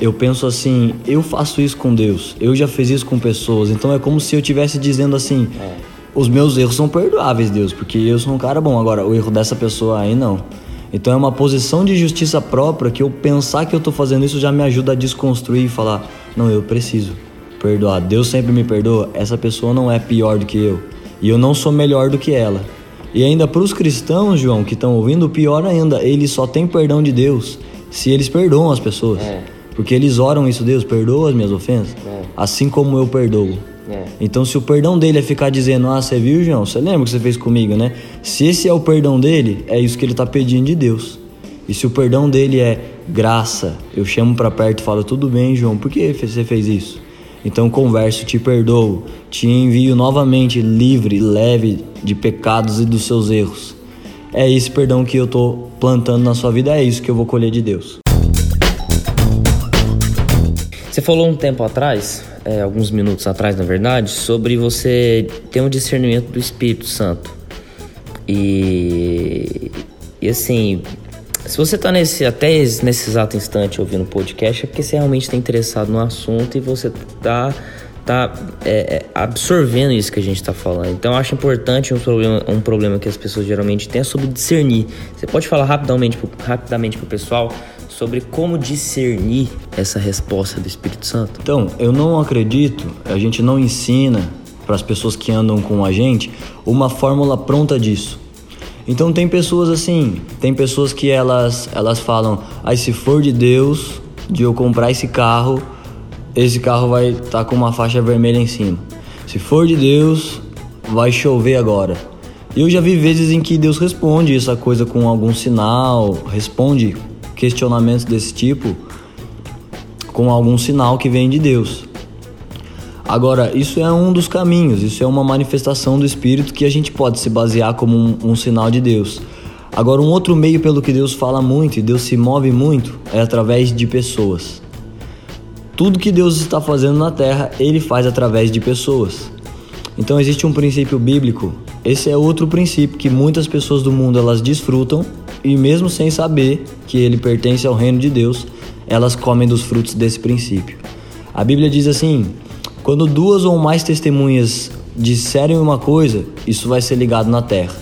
eu penso assim, eu faço isso com Deus, eu já fiz isso com pessoas, então é como se eu estivesse dizendo assim, é. os meus erros são perdoáveis, Deus, porque eu sou um cara bom, agora o erro dessa pessoa aí não. Então é uma posição de justiça própria que eu pensar que eu tô fazendo isso já me ajuda a desconstruir e falar, não, eu preciso perdoar. Deus sempre me perdoa, essa pessoa não é pior do que eu e eu não sou melhor do que ela. E ainda para os cristãos, João, que estão ouvindo, pior ainda, eles só têm perdão de Deus se eles perdoam as pessoas. É. Porque eles oram isso, Deus, perdoa as minhas ofensas, é. assim como eu perdoo. É. Então, se o perdão dele é ficar dizendo, ah, você viu, João, você lembra o que você fez comigo, né? Se esse é o perdão dele, é isso que ele está pedindo de Deus. E se o perdão dele é graça, eu chamo para perto e falo, tudo bem, João, por que você fez isso? Então converso, te perdoo, te envio novamente livre, leve de pecados e dos seus erros. É esse perdão que eu estou plantando na sua vida, é isso que eu vou colher de Deus. Você falou um tempo atrás, é, alguns minutos atrás na verdade, sobre você ter um discernimento do Espírito Santo. E, e assim, se você está nesse, até nesse exato instante ouvindo o podcast, é porque você realmente está interessado no assunto e você está tá, é, é, absorvendo isso que a gente está falando. Então eu acho importante um problema, um problema que as pessoas geralmente têm é sobre discernir. Você pode falar rapidamente, rapidamente para o pessoal sobre como discernir essa resposta do Espírito Santo? Então, eu não acredito, a gente não ensina para as pessoas que andam com a gente uma fórmula pronta disso. Então tem pessoas assim, tem pessoas que elas elas falam, aí se for de Deus, de eu comprar esse carro, esse carro vai estar tá com uma faixa vermelha em cima. Se for de Deus, vai chover agora. E eu já vi vezes em que Deus responde essa coisa com algum sinal, responde questionamentos desse tipo com algum sinal que vem de Deus. Agora, isso é um dos caminhos, isso é uma manifestação do Espírito que a gente pode se basear como um, um sinal de Deus. Agora, um outro meio pelo que Deus fala muito e Deus se move muito é através de pessoas. Tudo que Deus está fazendo na terra, Ele faz através de pessoas. Então existe um princípio bíblico. Esse é outro princípio que muitas pessoas do mundo elas desfrutam e mesmo sem saber que ele pertence ao reino de Deus, elas comem dos frutos desse princípio. A Bíblia diz assim: quando duas ou mais testemunhas disserem uma coisa, isso vai ser ligado na terra.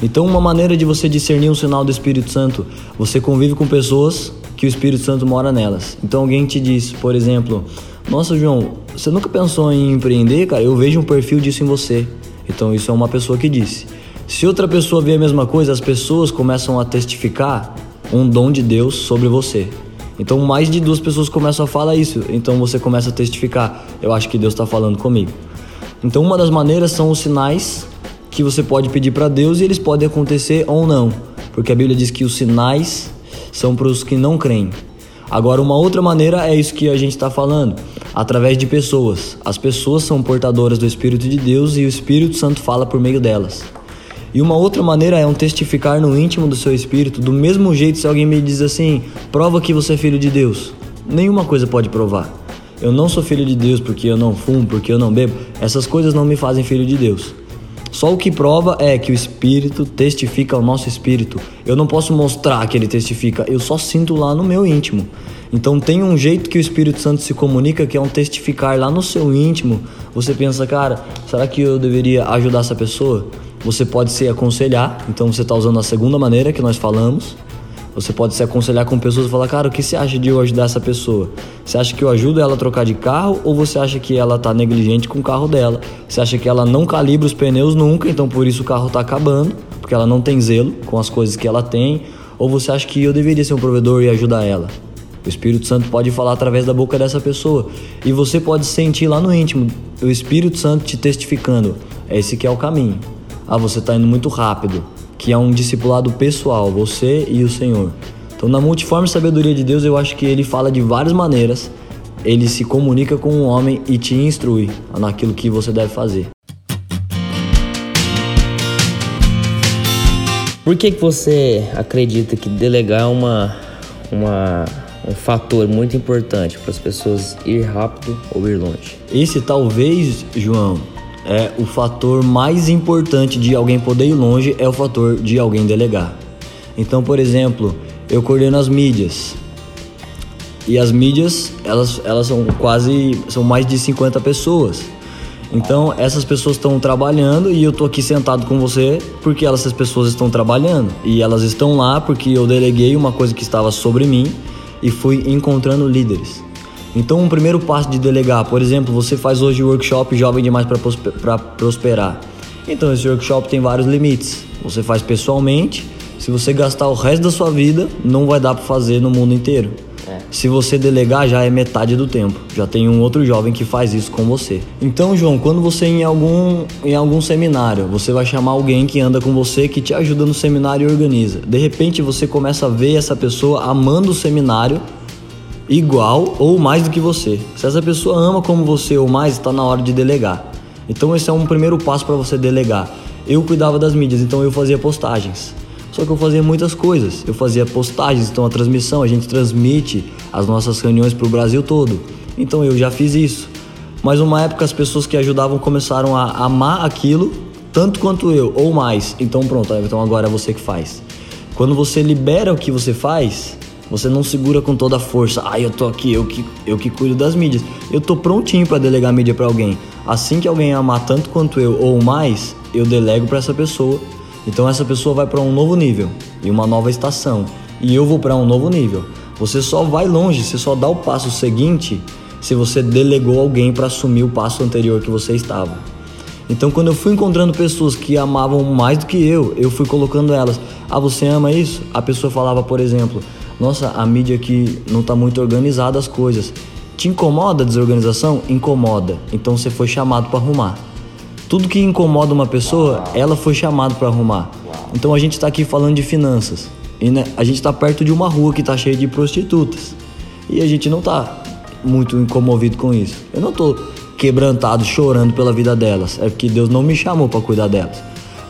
Então, uma maneira de você discernir um sinal do Espírito Santo, você convive com pessoas que o Espírito Santo mora nelas. Então alguém te diz, por exemplo, nossa João, você nunca pensou em empreender, cara? Eu vejo um perfil disso em você. Então isso é uma pessoa que disse. Se outra pessoa vê a mesma coisa, as pessoas começam a testificar um dom de Deus sobre você. Então mais de duas pessoas começam a falar isso. Então você começa a testificar. Eu acho que Deus está falando comigo. Então uma das maneiras são os sinais que você pode pedir para Deus e eles podem acontecer ou não, porque a Bíblia diz que os sinais são para os que não creem. Agora uma outra maneira é isso que a gente está falando, através de pessoas. As pessoas são portadoras do Espírito de Deus e o Espírito Santo fala por meio delas. E uma outra maneira é um testificar no íntimo do seu espírito, do mesmo jeito se alguém me diz assim: prova que você é filho de Deus. Nenhuma coisa pode provar. Eu não sou filho de Deus porque eu não fumo, porque eu não bebo. Essas coisas não me fazem filho de Deus. Só o que prova é que o Espírito testifica ao nosso espírito. Eu não posso mostrar que ele testifica, eu só sinto lá no meu íntimo. Então tem um jeito que o Espírito Santo se comunica que é um testificar lá no seu íntimo. Você pensa, cara, será que eu deveria ajudar essa pessoa? Você pode se aconselhar, então você está usando a segunda maneira que nós falamos. Você pode se aconselhar com pessoas e falar, cara, o que você acha de eu ajudar essa pessoa? Você acha que eu ajudo ela a trocar de carro ou você acha que ela está negligente com o carro dela? Você acha que ela não calibra os pneus nunca, então por isso o carro está acabando, porque ela não tem zelo com as coisas que ela tem? Ou você acha que eu deveria ser um provedor e ajudar ela? O Espírito Santo pode falar através da boca dessa pessoa e você pode sentir lá no íntimo o Espírito Santo te testificando. Esse que é o caminho ah, você está indo muito rápido, que é um discipulado pessoal, você e o Senhor. Então, na multiforme sabedoria de Deus, eu acho que ele fala de várias maneiras, ele se comunica com o homem e te instrui naquilo que você deve fazer. Por que, que você acredita que delegar é uma, uma, um fator muito importante para as pessoas ir rápido ou ir longe? Esse talvez, João, é o fator mais importante de alguém poder ir longe é o fator de alguém delegar. Então, por exemplo, eu coordeno as mídias. E as mídias, elas, elas são quase, são mais de 50 pessoas. Então, essas pessoas estão trabalhando e eu tô aqui sentado com você porque elas, essas pessoas estão trabalhando. E elas estão lá porque eu deleguei uma coisa que estava sobre mim e fui encontrando líderes. Então, um primeiro passo de delegar, por exemplo, você faz hoje o workshop Jovem Demais para Prosperar. Então, esse workshop tem vários limites. Você faz pessoalmente. Se você gastar o resto da sua vida, não vai dar para fazer no mundo inteiro. É. Se você delegar, já é metade do tempo. Já tem um outro jovem que faz isso com você. Então, João, quando você em algum em algum seminário, você vai chamar alguém que anda com você, que te ajuda no seminário e organiza. De repente, você começa a ver essa pessoa amando o seminário igual ou mais do que você. Se essa pessoa ama como você ou mais, está na hora de delegar. Então esse é um primeiro passo para você delegar. Eu cuidava das mídias, então eu fazia postagens. Só que eu fazia muitas coisas. Eu fazia postagens, então a transmissão, a gente transmite as nossas reuniões para o Brasil todo. Então eu já fiz isso. Mas uma época as pessoas que ajudavam começaram a amar aquilo tanto quanto eu, ou mais. Então pronto, então agora é você que faz. Quando você libera o que você faz, você não segura com toda a força. Ah, eu tô aqui, eu que, eu que cuido das mídias. Eu tô prontinho para delegar mídia para alguém. Assim que alguém amar tanto quanto eu ou mais, eu delego para essa pessoa. Então essa pessoa vai para um novo nível e uma nova estação. E eu vou para um novo nível. Você só vai longe, você só dá o passo seguinte se você delegou alguém para assumir o passo anterior que você estava. Então, quando eu fui encontrando pessoas que amavam mais do que eu, eu fui colocando elas. Ah, você ama isso? A pessoa falava, por exemplo, nossa, a mídia aqui não está muito organizada as coisas. Te incomoda a desorganização? Incomoda. Então você foi chamado para arrumar. Tudo que incomoda uma pessoa, ela foi chamada para arrumar. Então a gente está aqui falando de finanças. E né, a gente está perto de uma rua que está cheia de prostitutas. E a gente não está muito incomovido com isso. Eu não estou quebrantado, chorando pela vida delas. É porque Deus não me chamou para cuidar delas.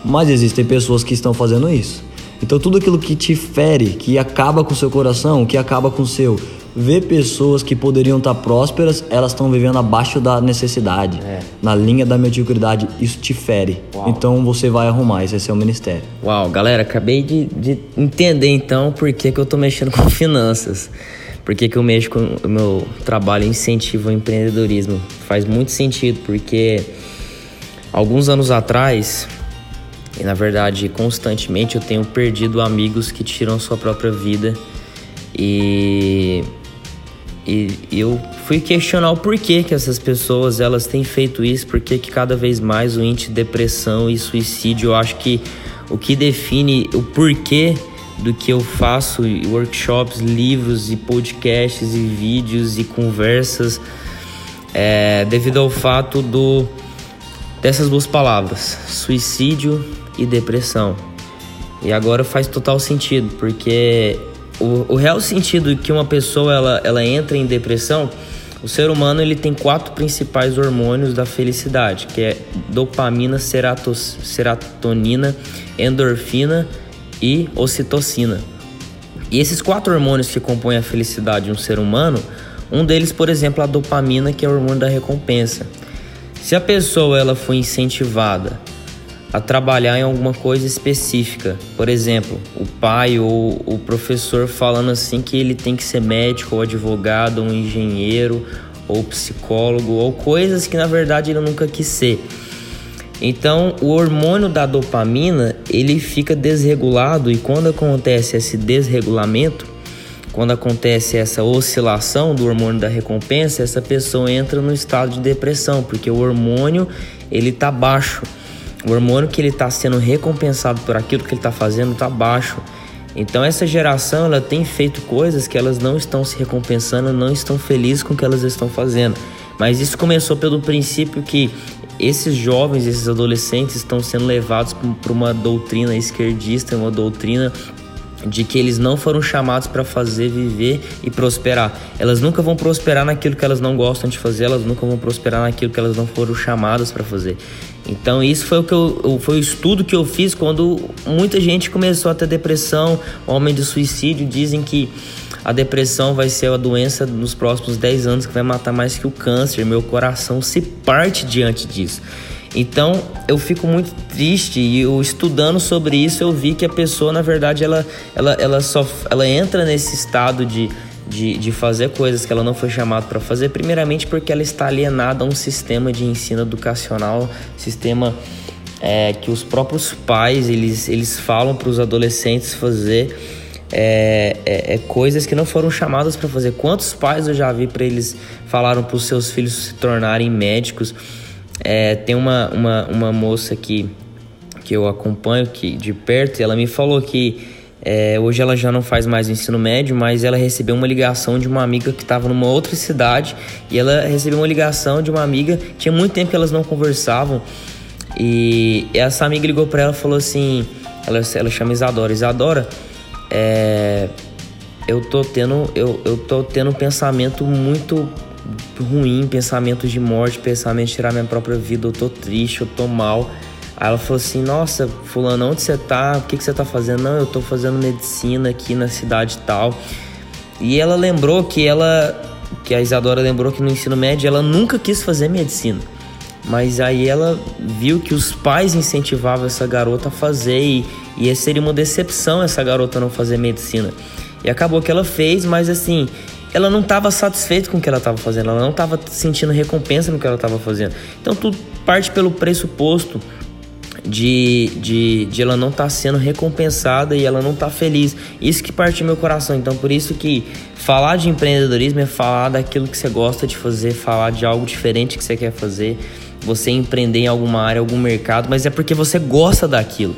Mas existem pessoas que estão fazendo isso. Então tudo aquilo que te fere, que acaba com o seu coração, que acaba com o seu, ver pessoas que poderiam estar prósperas, elas estão vivendo abaixo da necessidade, é. na linha da mediocridade, isso te fere. Uau. Então você vai arrumar, esse é seu ministério. Uau, galera, acabei de, de entender então por que, que eu tô mexendo com finanças. Por que, que eu mexo com o meu trabalho incentivo ao empreendedorismo? Faz muito sentido, porque alguns anos atrás e na verdade, constantemente eu tenho perdido amigos que tiram sua própria vida. E, e eu fui questionar o porquê que essas pessoas elas têm feito isso, porque que cada vez mais o índice de depressão e suicídio, eu acho que o que define o porquê do que eu faço workshops, livros e podcasts e vídeos e conversas é devido ao fato do dessas duas palavras, suicídio e depressão. E agora faz total sentido, porque o, o real sentido que uma pessoa ela, ela entra em depressão, o ser humano ele tem quatro principais hormônios da felicidade, que é dopamina, ceratos, serotonina, endorfina e ocitocina. E esses quatro hormônios que compõem a felicidade de um ser humano, um deles, por exemplo, a dopamina, que é o hormônio da recompensa. Se a pessoa ela foi incentivada a trabalhar em alguma coisa específica, por exemplo, o pai ou o professor falando assim que ele tem que ser médico ou advogado, ou engenheiro ou psicólogo ou coisas que na verdade ele nunca quis ser. Então, o hormônio da dopamina, ele fica desregulado e quando acontece esse desregulamento, quando acontece essa oscilação do hormônio da recompensa, essa pessoa entra no estado de depressão, porque o hormônio ele tá baixo. O hormônio que ele está sendo recompensado por aquilo que ele está fazendo está baixo. Então essa geração ela tem feito coisas que elas não estão se recompensando, não estão felizes com o que elas estão fazendo. Mas isso começou pelo princípio que esses jovens, esses adolescentes estão sendo levados por uma doutrina esquerdista, uma doutrina de que eles não foram chamados para fazer, viver e prosperar. Elas nunca vão prosperar naquilo que elas não gostam de fazer, elas nunca vão prosperar naquilo que elas não foram chamadas para fazer. Então isso foi o que eu, foi o estudo que eu fiz quando muita gente começou a ter depressão, homem de suicídio, dizem que a depressão vai ser a doença nos próximos 10 anos que vai matar mais que o câncer. Meu coração se parte diante disso. Então eu fico muito triste e eu estudando sobre isso eu vi que a pessoa na verdade ela, ela, ela só ela entra nesse estado de, de, de fazer coisas que ela não foi chamada para fazer, primeiramente porque ela está alienada a um sistema de ensino educacional, sistema é, que os próprios pais eles, eles falam para os adolescentes fazer é, é, é, coisas que não foram chamadas para fazer. Quantos pais eu já vi para eles falaram para os seus filhos se tornarem médicos? É, tem uma, uma, uma moça que, que eu acompanho que, de perto e ela me falou que é, hoje ela já não faz mais o ensino médio, mas ela recebeu uma ligação de uma amiga que estava numa outra cidade e ela recebeu uma ligação de uma amiga. Tinha muito tempo que elas não conversavam e essa amiga ligou para ela e falou assim: ela, ela chama Isadora. Isadora, é, eu tô tendo eu, eu tô tendo um pensamento muito ruim, pensamentos de morte, pensamentos de tirar minha própria vida, eu tô triste, eu tô mal. Aí ela falou assim: Nossa, Fulano, onde você tá? O que, que você tá fazendo? Não, eu tô fazendo medicina aqui na cidade tal. E ela lembrou que ela, que a Isadora lembrou que no ensino médio ela nunca quis fazer medicina. Mas aí ela viu que os pais incentivavam essa garota a fazer e, e seria uma decepção essa garota não fazer medicina. E acabou que ela fez, mas assim, ela não estava satisfeita com o que ela estava fazendo, ela não estava sentindo recompensa no que ela estava fazendo. Então tudo parte pelo pressuposto de, de, de ela não estar tá sendo recompensada e ela não estar tá feliz. Isso que parte do meu coração. Então por isso que falar de empreendedorismo é falar daquilo que você gosta de fazer, falar de algo diferente que você quer fazer você empreender em alguma área, algum mercado, mas é porque você gosta daquilo.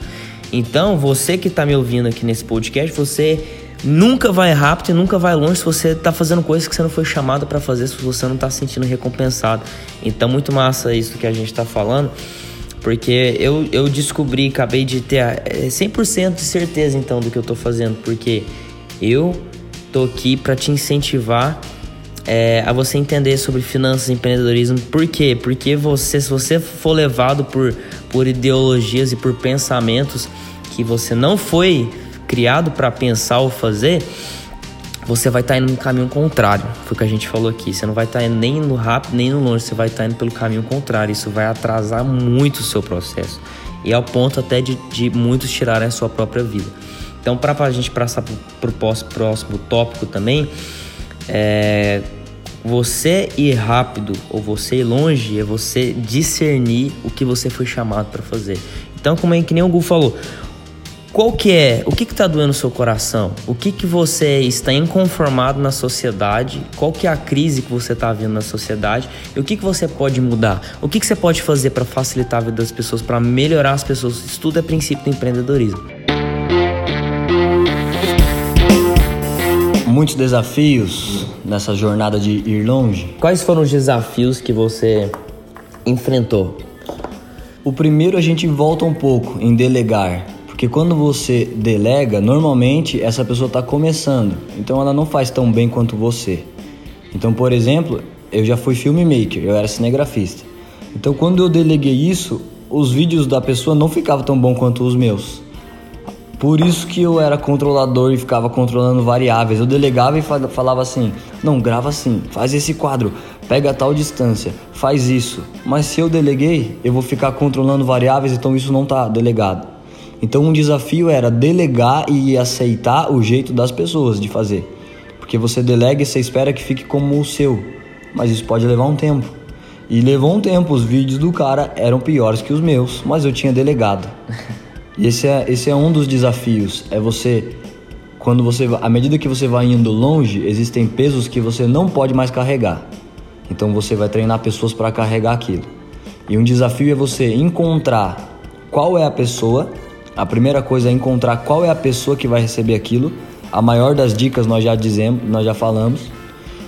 Então, você que está me ouvindo aqui nesse podcast, você nunca vai rápido e nunca vai longe se você está fazendo coisas que você não foi chamado para fazer, se você não está se sentindo recompensado. Então, muito massa isso que a gente está falando, porque eu, eu descobri, acabei de ter 100% é, de certeza então do que eu estou fazendo, porque eu tô aqui para te incentivar é, a você entender sobre finanças e empreendedorismo. Por quê? Porque você, se você for levado por, por ideologias e por pensamentos que você não foi criado para pensar ou fazer, você vai estar tá indo no caminho contrário. Foi o que a gente falou aqui. Você não vai estar tá nem no rápido nem no longe, você vai estar tá indo pelo caminho contrário. Isso vai atrasar muito o seu processo. E ao ponto até de, de muitos tirarem a sua própria vida. Então, para a gente passar para o próximo tópico também, é, você ir rápido ou você ir longe é você discernir o que você foi chamado para fazer. Então, como é que nem o Gu falou, qual que é, o que que tá doendo no seu coração? O que que você está inconformado na sociedade? Qual que é a crise que você está vendo na sociedade? E o que que você pode mudar? O que que você pode fazer para facilitar a vida das pessoas, para melhorar as pessoas? Isso tudo é princípio do empreendedorismo. Muitos desafios nessa jornada de ir longe. Quais foram os desafios que você enfrentou? O primeiro a gente volta um pouco em delegar, porque quando você delega, normalmente essa pessoa está começando, então ela não faz tão bem quanto você. Então, por exemplo, eu já fui filmmaker, eu era cinegrafista. Então, quando eu deleguei isso, os vídeos da pessoa não ficavam tão bom quanto os meus. Por isso que eu era controlador e ficava controlando variáveis. Eu delegava e falava assim: não, grava assim, faz esse quadro, pega tal distância, faz isso. Mas se eu deleguei, eu vou ficar controlando variáveis, então isso não está delegado. Então um desafio era delegar e aceitar o jeito das pessoas de fazer. Porque você delega e você espera que fique como o seu, mas isso pode levar um tempo. E levou um tempo, os vídeos do cara eram piores que os meus, mas eu tinha delegado. E esse é, esse é um dos desafios, é você quando você à medida que você vai indo longe, existem pesos que você não pode mais carregar. Então você vai treinar pessoas para carregar aquilo. E um desafio é você encontrar qual é a pessoa. A primeira coisa é encontrar qual é a pessoa que vai receber aquilo. A maior das dicas nós já dizemos, nós já falamos.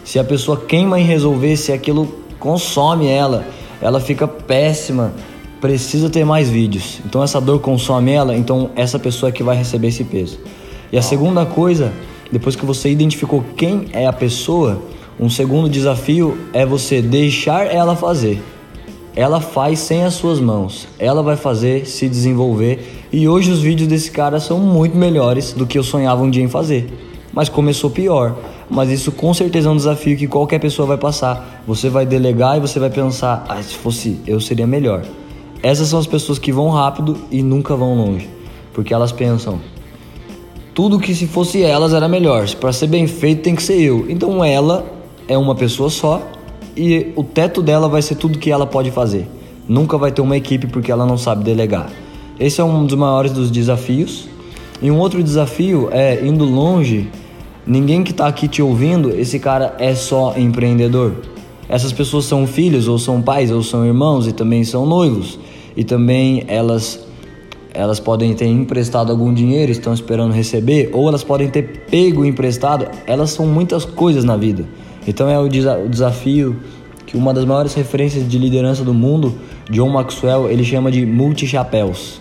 Se a pessoa queima em resolver, se aquilo consome ela, ela fica péssima, precisa ter mais vídeos. Então essa dor consome ela, então essa pessoa é que vai receber esse peso. E a segunda coisa, depois que você identificou quem é a pessoa, um segundo desafio é você deixar ela fazer. Ela faz sem as suas mãos. Ela vai fazer, se desenvolver. E hoje os vídeos desse cara são muito melhores do que eu sonhava um dia em fazer. Mas começou pior. Mas isso com certeza é um desafio que qualquer pessoa vai passar. Você vai delegar e você vai pensar: ah, se fosse eu seria melhor. Essas são as pessoas que vão rápido e nunca vão longe, porque elas pensam tudo que se fosse elas era melhor. Para ser bem feito tem que ser eu. Então ela é uma pessoa só e o teto dela vai ser tudo que ela pode fazer. Nunca vai ter uma equipe porque ela não sabe delegar. Esse é um dos maiores dos desafios. E um outro desafio é indo longe. Ninguém que está aqui te ouvindo, esse cara é só empreendedor. Essas pessoas são filhos, ou são pais, ou são irmãos e também são noivos e também elas elas podem ter emprestado algum dinheiro, estão esperando receber, ou elas podem ter pego emprestado. Elas são muitas coisas na vida. Então é o, o desafio que uma das maiores referências de liderança do mundo, John Maxwell, ele chama de multi-chapéus.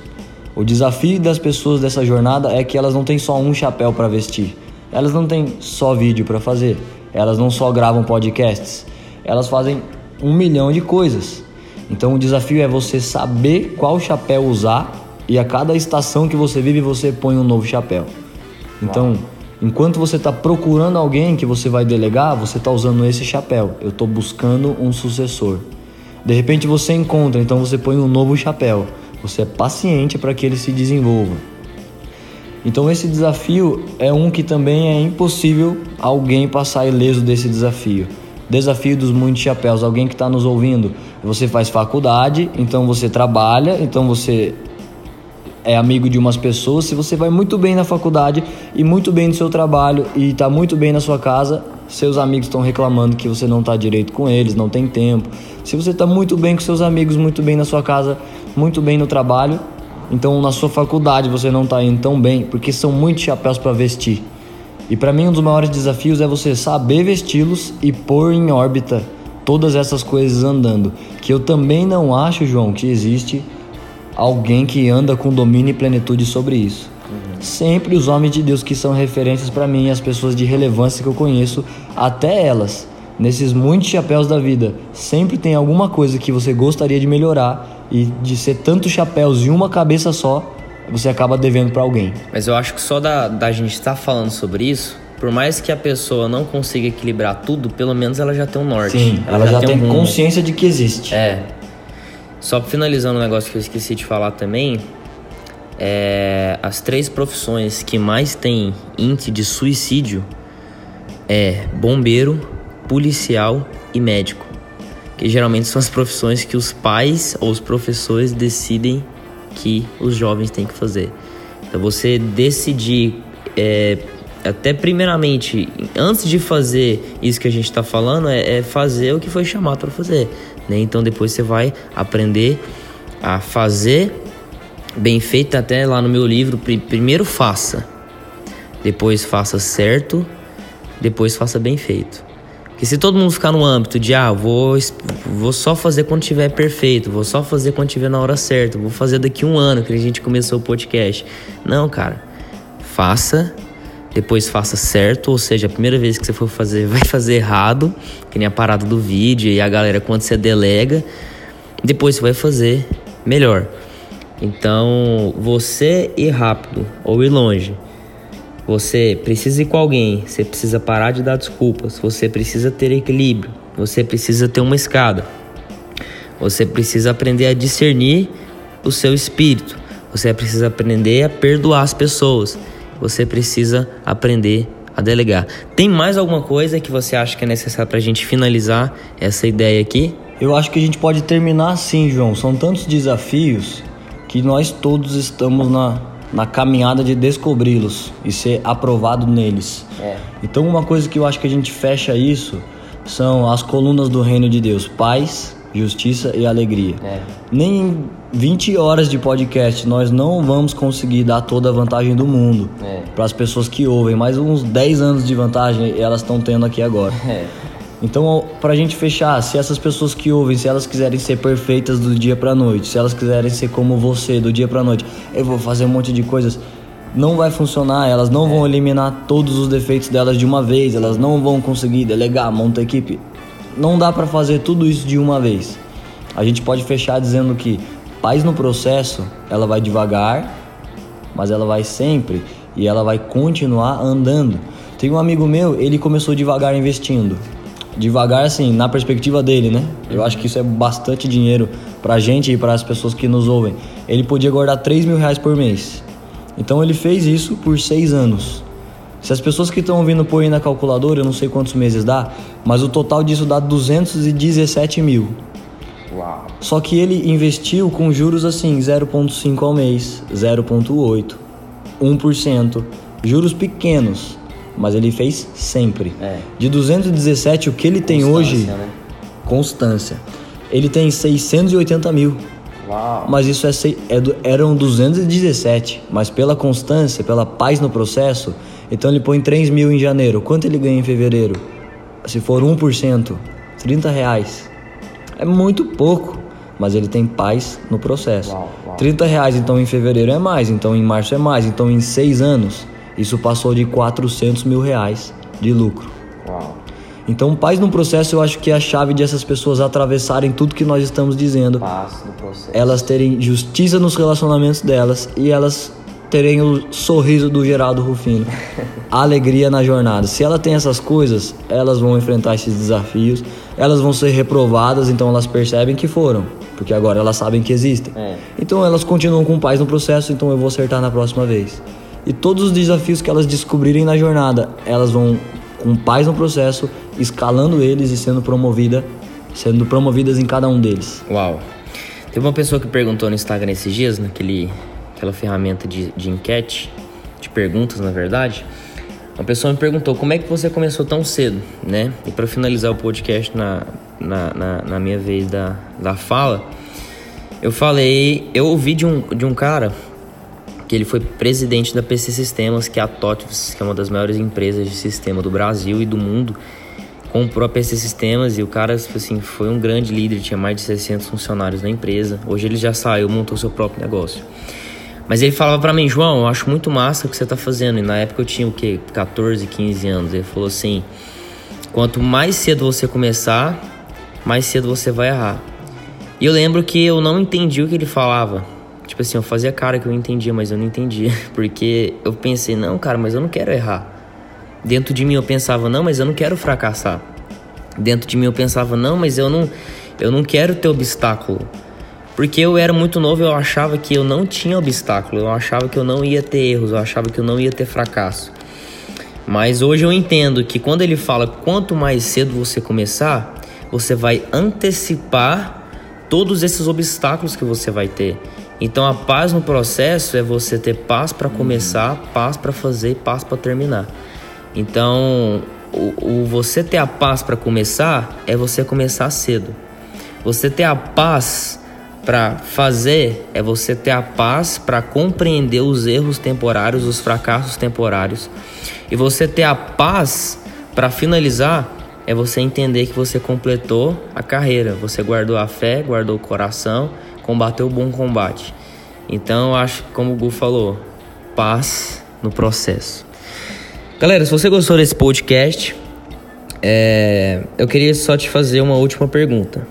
O desafio das pessoas dessa jornada é que elas não têm só um chapéu para vestir. Elas não têm só vídeo para fazer. Elas não só gravam podcasts. Elas fazem um milhão de coisas. Então o desafio é você saber qual chapéu usar e a cada estação que você vive você põe um novo chapéu. Então, enquanto você está procurando alguém que você vai delegar, você está usando esse chapéu. Eu estou buscando um sucessor. De repente você encontra, então você põe um novo chapéu. Você é paciente para que ele se desenvolva. Então esse desafio é um que também é impossível alguém passar ileso desse desafio. Desafio dos muitos chapéus. Alguém que está nos ouvindo, você faz faculdade, então você trabalha, então você é amigo de umas pessoas. Se você vai muito bem na faculdade e muito bem no seu trabalho e está muito bem na sua casa, seus amigos estão reclamando que você não está direito com eles, não tem tempo. Se você está muito bem com seus amigos, muito bem na sua casa, muito bem no trabalho, então na sua faculdade você não está indo tão bem, porque são muitos chapéus para vestir. E para mim um dos maiores desafios é você saber vesti-los e pôr em órbita todas essas coisas andando. Que eu também não acho, João, que existe alguém que anda com domínio e plenitude sobre isso. Uhum. Sempre os homens de Deus que são referências para mim, as pessoas de relevância que eu conheço, até elas, nesses muitos chapéus da vida, sempre tem alguma coisa que você gostaria de melhorar e de ser tantos chapéus em uma cabeça só, você acaba devendo para alguém. Mas eu acho que só da, da gente estar tá falando sobre isso, por mais que a pessoa não consiga equilibrar tudo, pelo menos ela já tem um norte. Sim, ela, ela já, já, tem, um consciência de que existe. É. Só finalizando um negócio que eu esqueci de falar também, é, as três profissões que mais têm índice de suicídio é bombeiro, policial e médico. Que geralmente são as profissões que os pais ou os professores decidem que os jovens têm que fazer. Então você decidir é, até primeiramente, antes de fazer isso que a gente está falando, é, é, fazer o que foi chamado para fazer. Né? Então depois você vai aprender a fazer bem feito, até lá no meu livro, primeiro faça, depois faça certo, depois faça bem feito. Porque se todo mundo ficar no âmbito de, ah, vou, vou só fazer quando tiver perfeito, vou só fazer quando tiver na hora certa, vou fazer daqui um ano que a gente começou o podcast. Não, cara. Faça, depois faça certo, ou seja, a primeira vez que você for fazer, vai fazer errado, que nem a parada do vídeo e a galera quando você delega, depois você vai fazer melhor. Então, você ir rápido ou ir longe você precisa ir com alguém, você precisa parar de dar desculpas, você precisa ter equilíbrio, você precisa ter uma escada. Você precisa aprender a discernir o seu espírito. Você precisa aprender a perdoar as pessoas. Você precisa aprender a delegar. Tem mais alguma coisa que você acha que é necessário para a gente finalizar essa ideia aqui? Eu acho que a gente pode terminar assim, João. São tantos desafios que nós todos estamos na, na caminhada de descobri-los e ser aprovado neles. É. Então, uma coisa que eu acho que a gente fecha isso são as colunas do reino de Deus: paz, justiça e alegria. É. Nem 20 horas de podcast nós não vamos conseguir dar toda a vantagem do mundo é. para as pessoas que ouvem, mas uns 10 anos de vantagem elas estão tendo aqui agora. É. Então, para a gente fechar, se essas pessoas que ouvem, se elas quiserem ser perfeitas do dia para noite, se elas quiserem ser como você do dia para noite, eu vou fazer um monte de coisas, não vai funcionar. Elas não vão eliminar todos os defeitos delas de uma vez. Elas não vão conseguir delegar, montar equipe. Não dá para fazer tudo isso de uma vez. A gente pode fechar dizendo que paz no processo, ela vai devagar, mas ela vai sempre e ela vai continuar andando. Tem um amigo meu, ele começou devagar investindo devagar, assim, na perspectiva dele, né? Eu acho que isso é bastante dinheiro pra gente e para as pessoas que nos ouvem. Ele podia guardar 3 mil reais por mês. Então ele fez isso por seis anos. Se as pessoas que estão ouvindo aí na calculadora, eu não sei quantos meses dá, mas o total disso dá 217 mil. Uau. Só que ele investiu com juros assim, 0,5 ao mês, 0,8, 1%, juros pequenos mas ele fez sempre. É. De 217, o que ele tem hoje. Né? Constância. Ele tem 680 mil. Uau. Mas isso é, é eram 217. Mas pela constância, pela paz no processo, então ele põe 3 mil em janeiro. Quanto ele ganha em fevereiro? Se for 1%, 30 reais. É muito pouco, mas ele tem paz no processo. Uau, uau. 30 reais então em fevereiro é mais, então em março é mais, então em 6 anos isso passou de 400 mil reais de lucro. Uau. Então, paz no processo eu acho que é a chave de essas pessoas atravessarem tudo que nós estamos dizendo. Paz no processo. Elas terem justiça nos relacionamentos delas e elas terem o sorriso do Geraldo Rufino. alegria na jornada. Se ela tem essas coisas, elas vão enfrentar esses desafios, elas vão ser reprovadas, então elas percebem que foram, porque agora elas sabem que existem. É. Então elas continuam com paz no processo, então eu vou acertar na próxima vez. E todos os desafios que elas descobrirem na jornada, elas vão com paz no processo, escalando eles e sendo promovida, sendo promovidas em cada um deles. Uau. Teve uma pessoa que perguntou no Instagram esses dias, naquele aquela ferramenta de, de enquete, de perguntas, na verdade. Uma pessoa me perguntou como é que você começou tão cedo, né? E para finalizar o podcast na, na, na, na, minha vez da, da fala, eu falei, eu ouvi de um, de um cara que ele foi presidente da PC Sistemas, que é a TOTVS, que é uma das maiores empresas de sistema do Brasil e do mundo, comprou a PC Sistemas e o cara, tipo assim, foi um grande líder, tinha mais de 600 funcionários na empresa. Hoje ele já saiu, montou seu próprio negócio. Mas ele falava para mim, João, eu acho muito massa o que você tá fazendo. E na época eu tinha o quê? 14, 15 anos. Ele falou assim: quanto mais cedo você começar, mais cedo você vai errar. E eu lembro que eu não entendi o que ele falava. Tipo assim, eu fazia cara que eu entendia, mas eu não entendia. Porque eu pensei, não, cara, mas eu não quero errar. Dentro de mim eu pensava, não, mas eu não quero fracassar. Dentro de mim eu pensava, não, mas eu não, eu não quero ter obstáculo. Porque eu era muito novo, eu achava que eu não tinha obstáculo, eu achava que eu não ia ter erros, eu achava que eu não ia ter fracasso. Mas hoje eu entendo que quando ele fala quanto mais cedo você começar, você vai antecipar todos esses obstáculos que você vai ter. Então a paz no processo é você ter paz para começar, paz para fazer e paz para terminar. Então, o, o, você ter a paz para começar é você começar cedo. Você ter a paz para fazer é você ter a paz para compreender os erros temporários, os fracassos temporários. E você ter a paz para finalizar é você entender que você completou a carreira, você guardou a fé, guardou o coração, combateu o bom combate. Então eu acho que, como o Gu falou, paz no processo. Galera, se você gostou desse podcast, é, eu queria só te fazer uma última pergunta.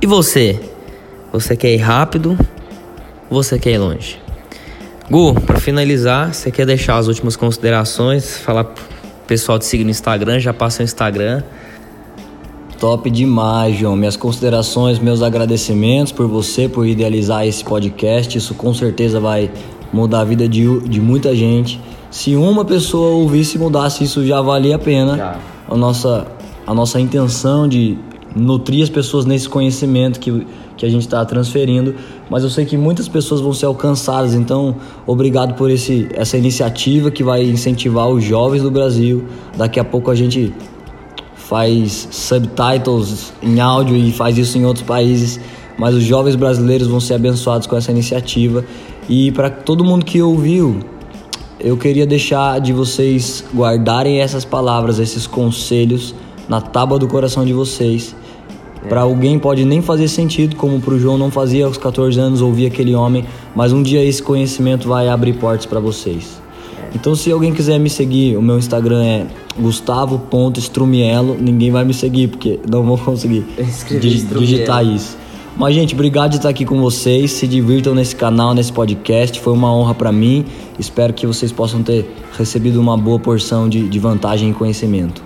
E você? Você quer ir rápido ou você quer ir longe? Gu, para finalizar, você quer deixar as últimas considerações? Falar pro pessoal te seguir no Instagram, já passa o Instagram. Top demais, João. Minhas considerações, meus agradecimentos por você, por idealizar esse podcast. Isso com certeza vai mudar a vida de, de muita gente. Se uma pessoa ouvisse e mudasse, isso já valia a pena. A nossa, a nossa intenção de nutrir as pessoas nesse conhecimento que, que a gente está transferindo. Mas eu sei que muitas pessoas vão ser alcançadas. Então, obrigado por esse, essa iniciativa que vai incentivar os jovens do Brasil. Daqui a pouco a gente faz subtitles em áudio e faz isso em outros países. Mas os jovens brasileiros vão ser abençoados com essa iniciativa. E para todo mundo que ouviu, eu queria deixar de vocês guardarem essas palavras, esses conselhos na tábua do coração de vocês. É. Para alguém pode nem fazer sentido, como para o João não fazia aos 14 anos ouvir aquele homem, mas um dia esse conhecimento vai abrir portas para vocês. Então, se alguém quiser me seguir, o meu Instagram é gustavo.strumielo. Ninguém vai me seguir porque não vou conseguir digitar isso. Mas, gente, obrigado de estar aqui com vocês. Se divirtam nesse canal, nesse podcast. Foi uma honra para mim. Espero que vocês possam ter recebido uma boa porção de, de vantagem e conhecimento.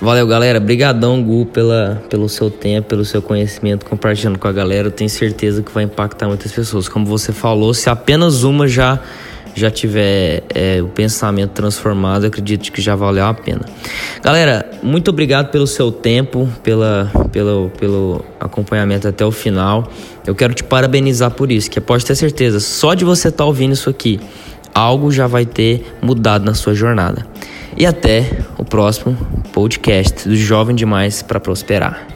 Valeu, galera. Brigadão, Gu, pela, pelo seu tempo, pelo seu conhecimento, compartilhando com a galera. Eu tenho certeza que vai impactar muitas pessoas. Como você falou, se apenas uma já já tiver é, o pensamento transformado, acredito que já valeu a pena. Galera, muito obrigado pelo seu tempo, pela, pelo, pelo acompanhamento até o final. Eu quero te parabenizar por isso, que pode ter certeza, só de você estar tá ouvindo isso aqui, algo já vai ter mudado na sua jornada. E até o próximo podcast do Jovem Demais para Prosperar.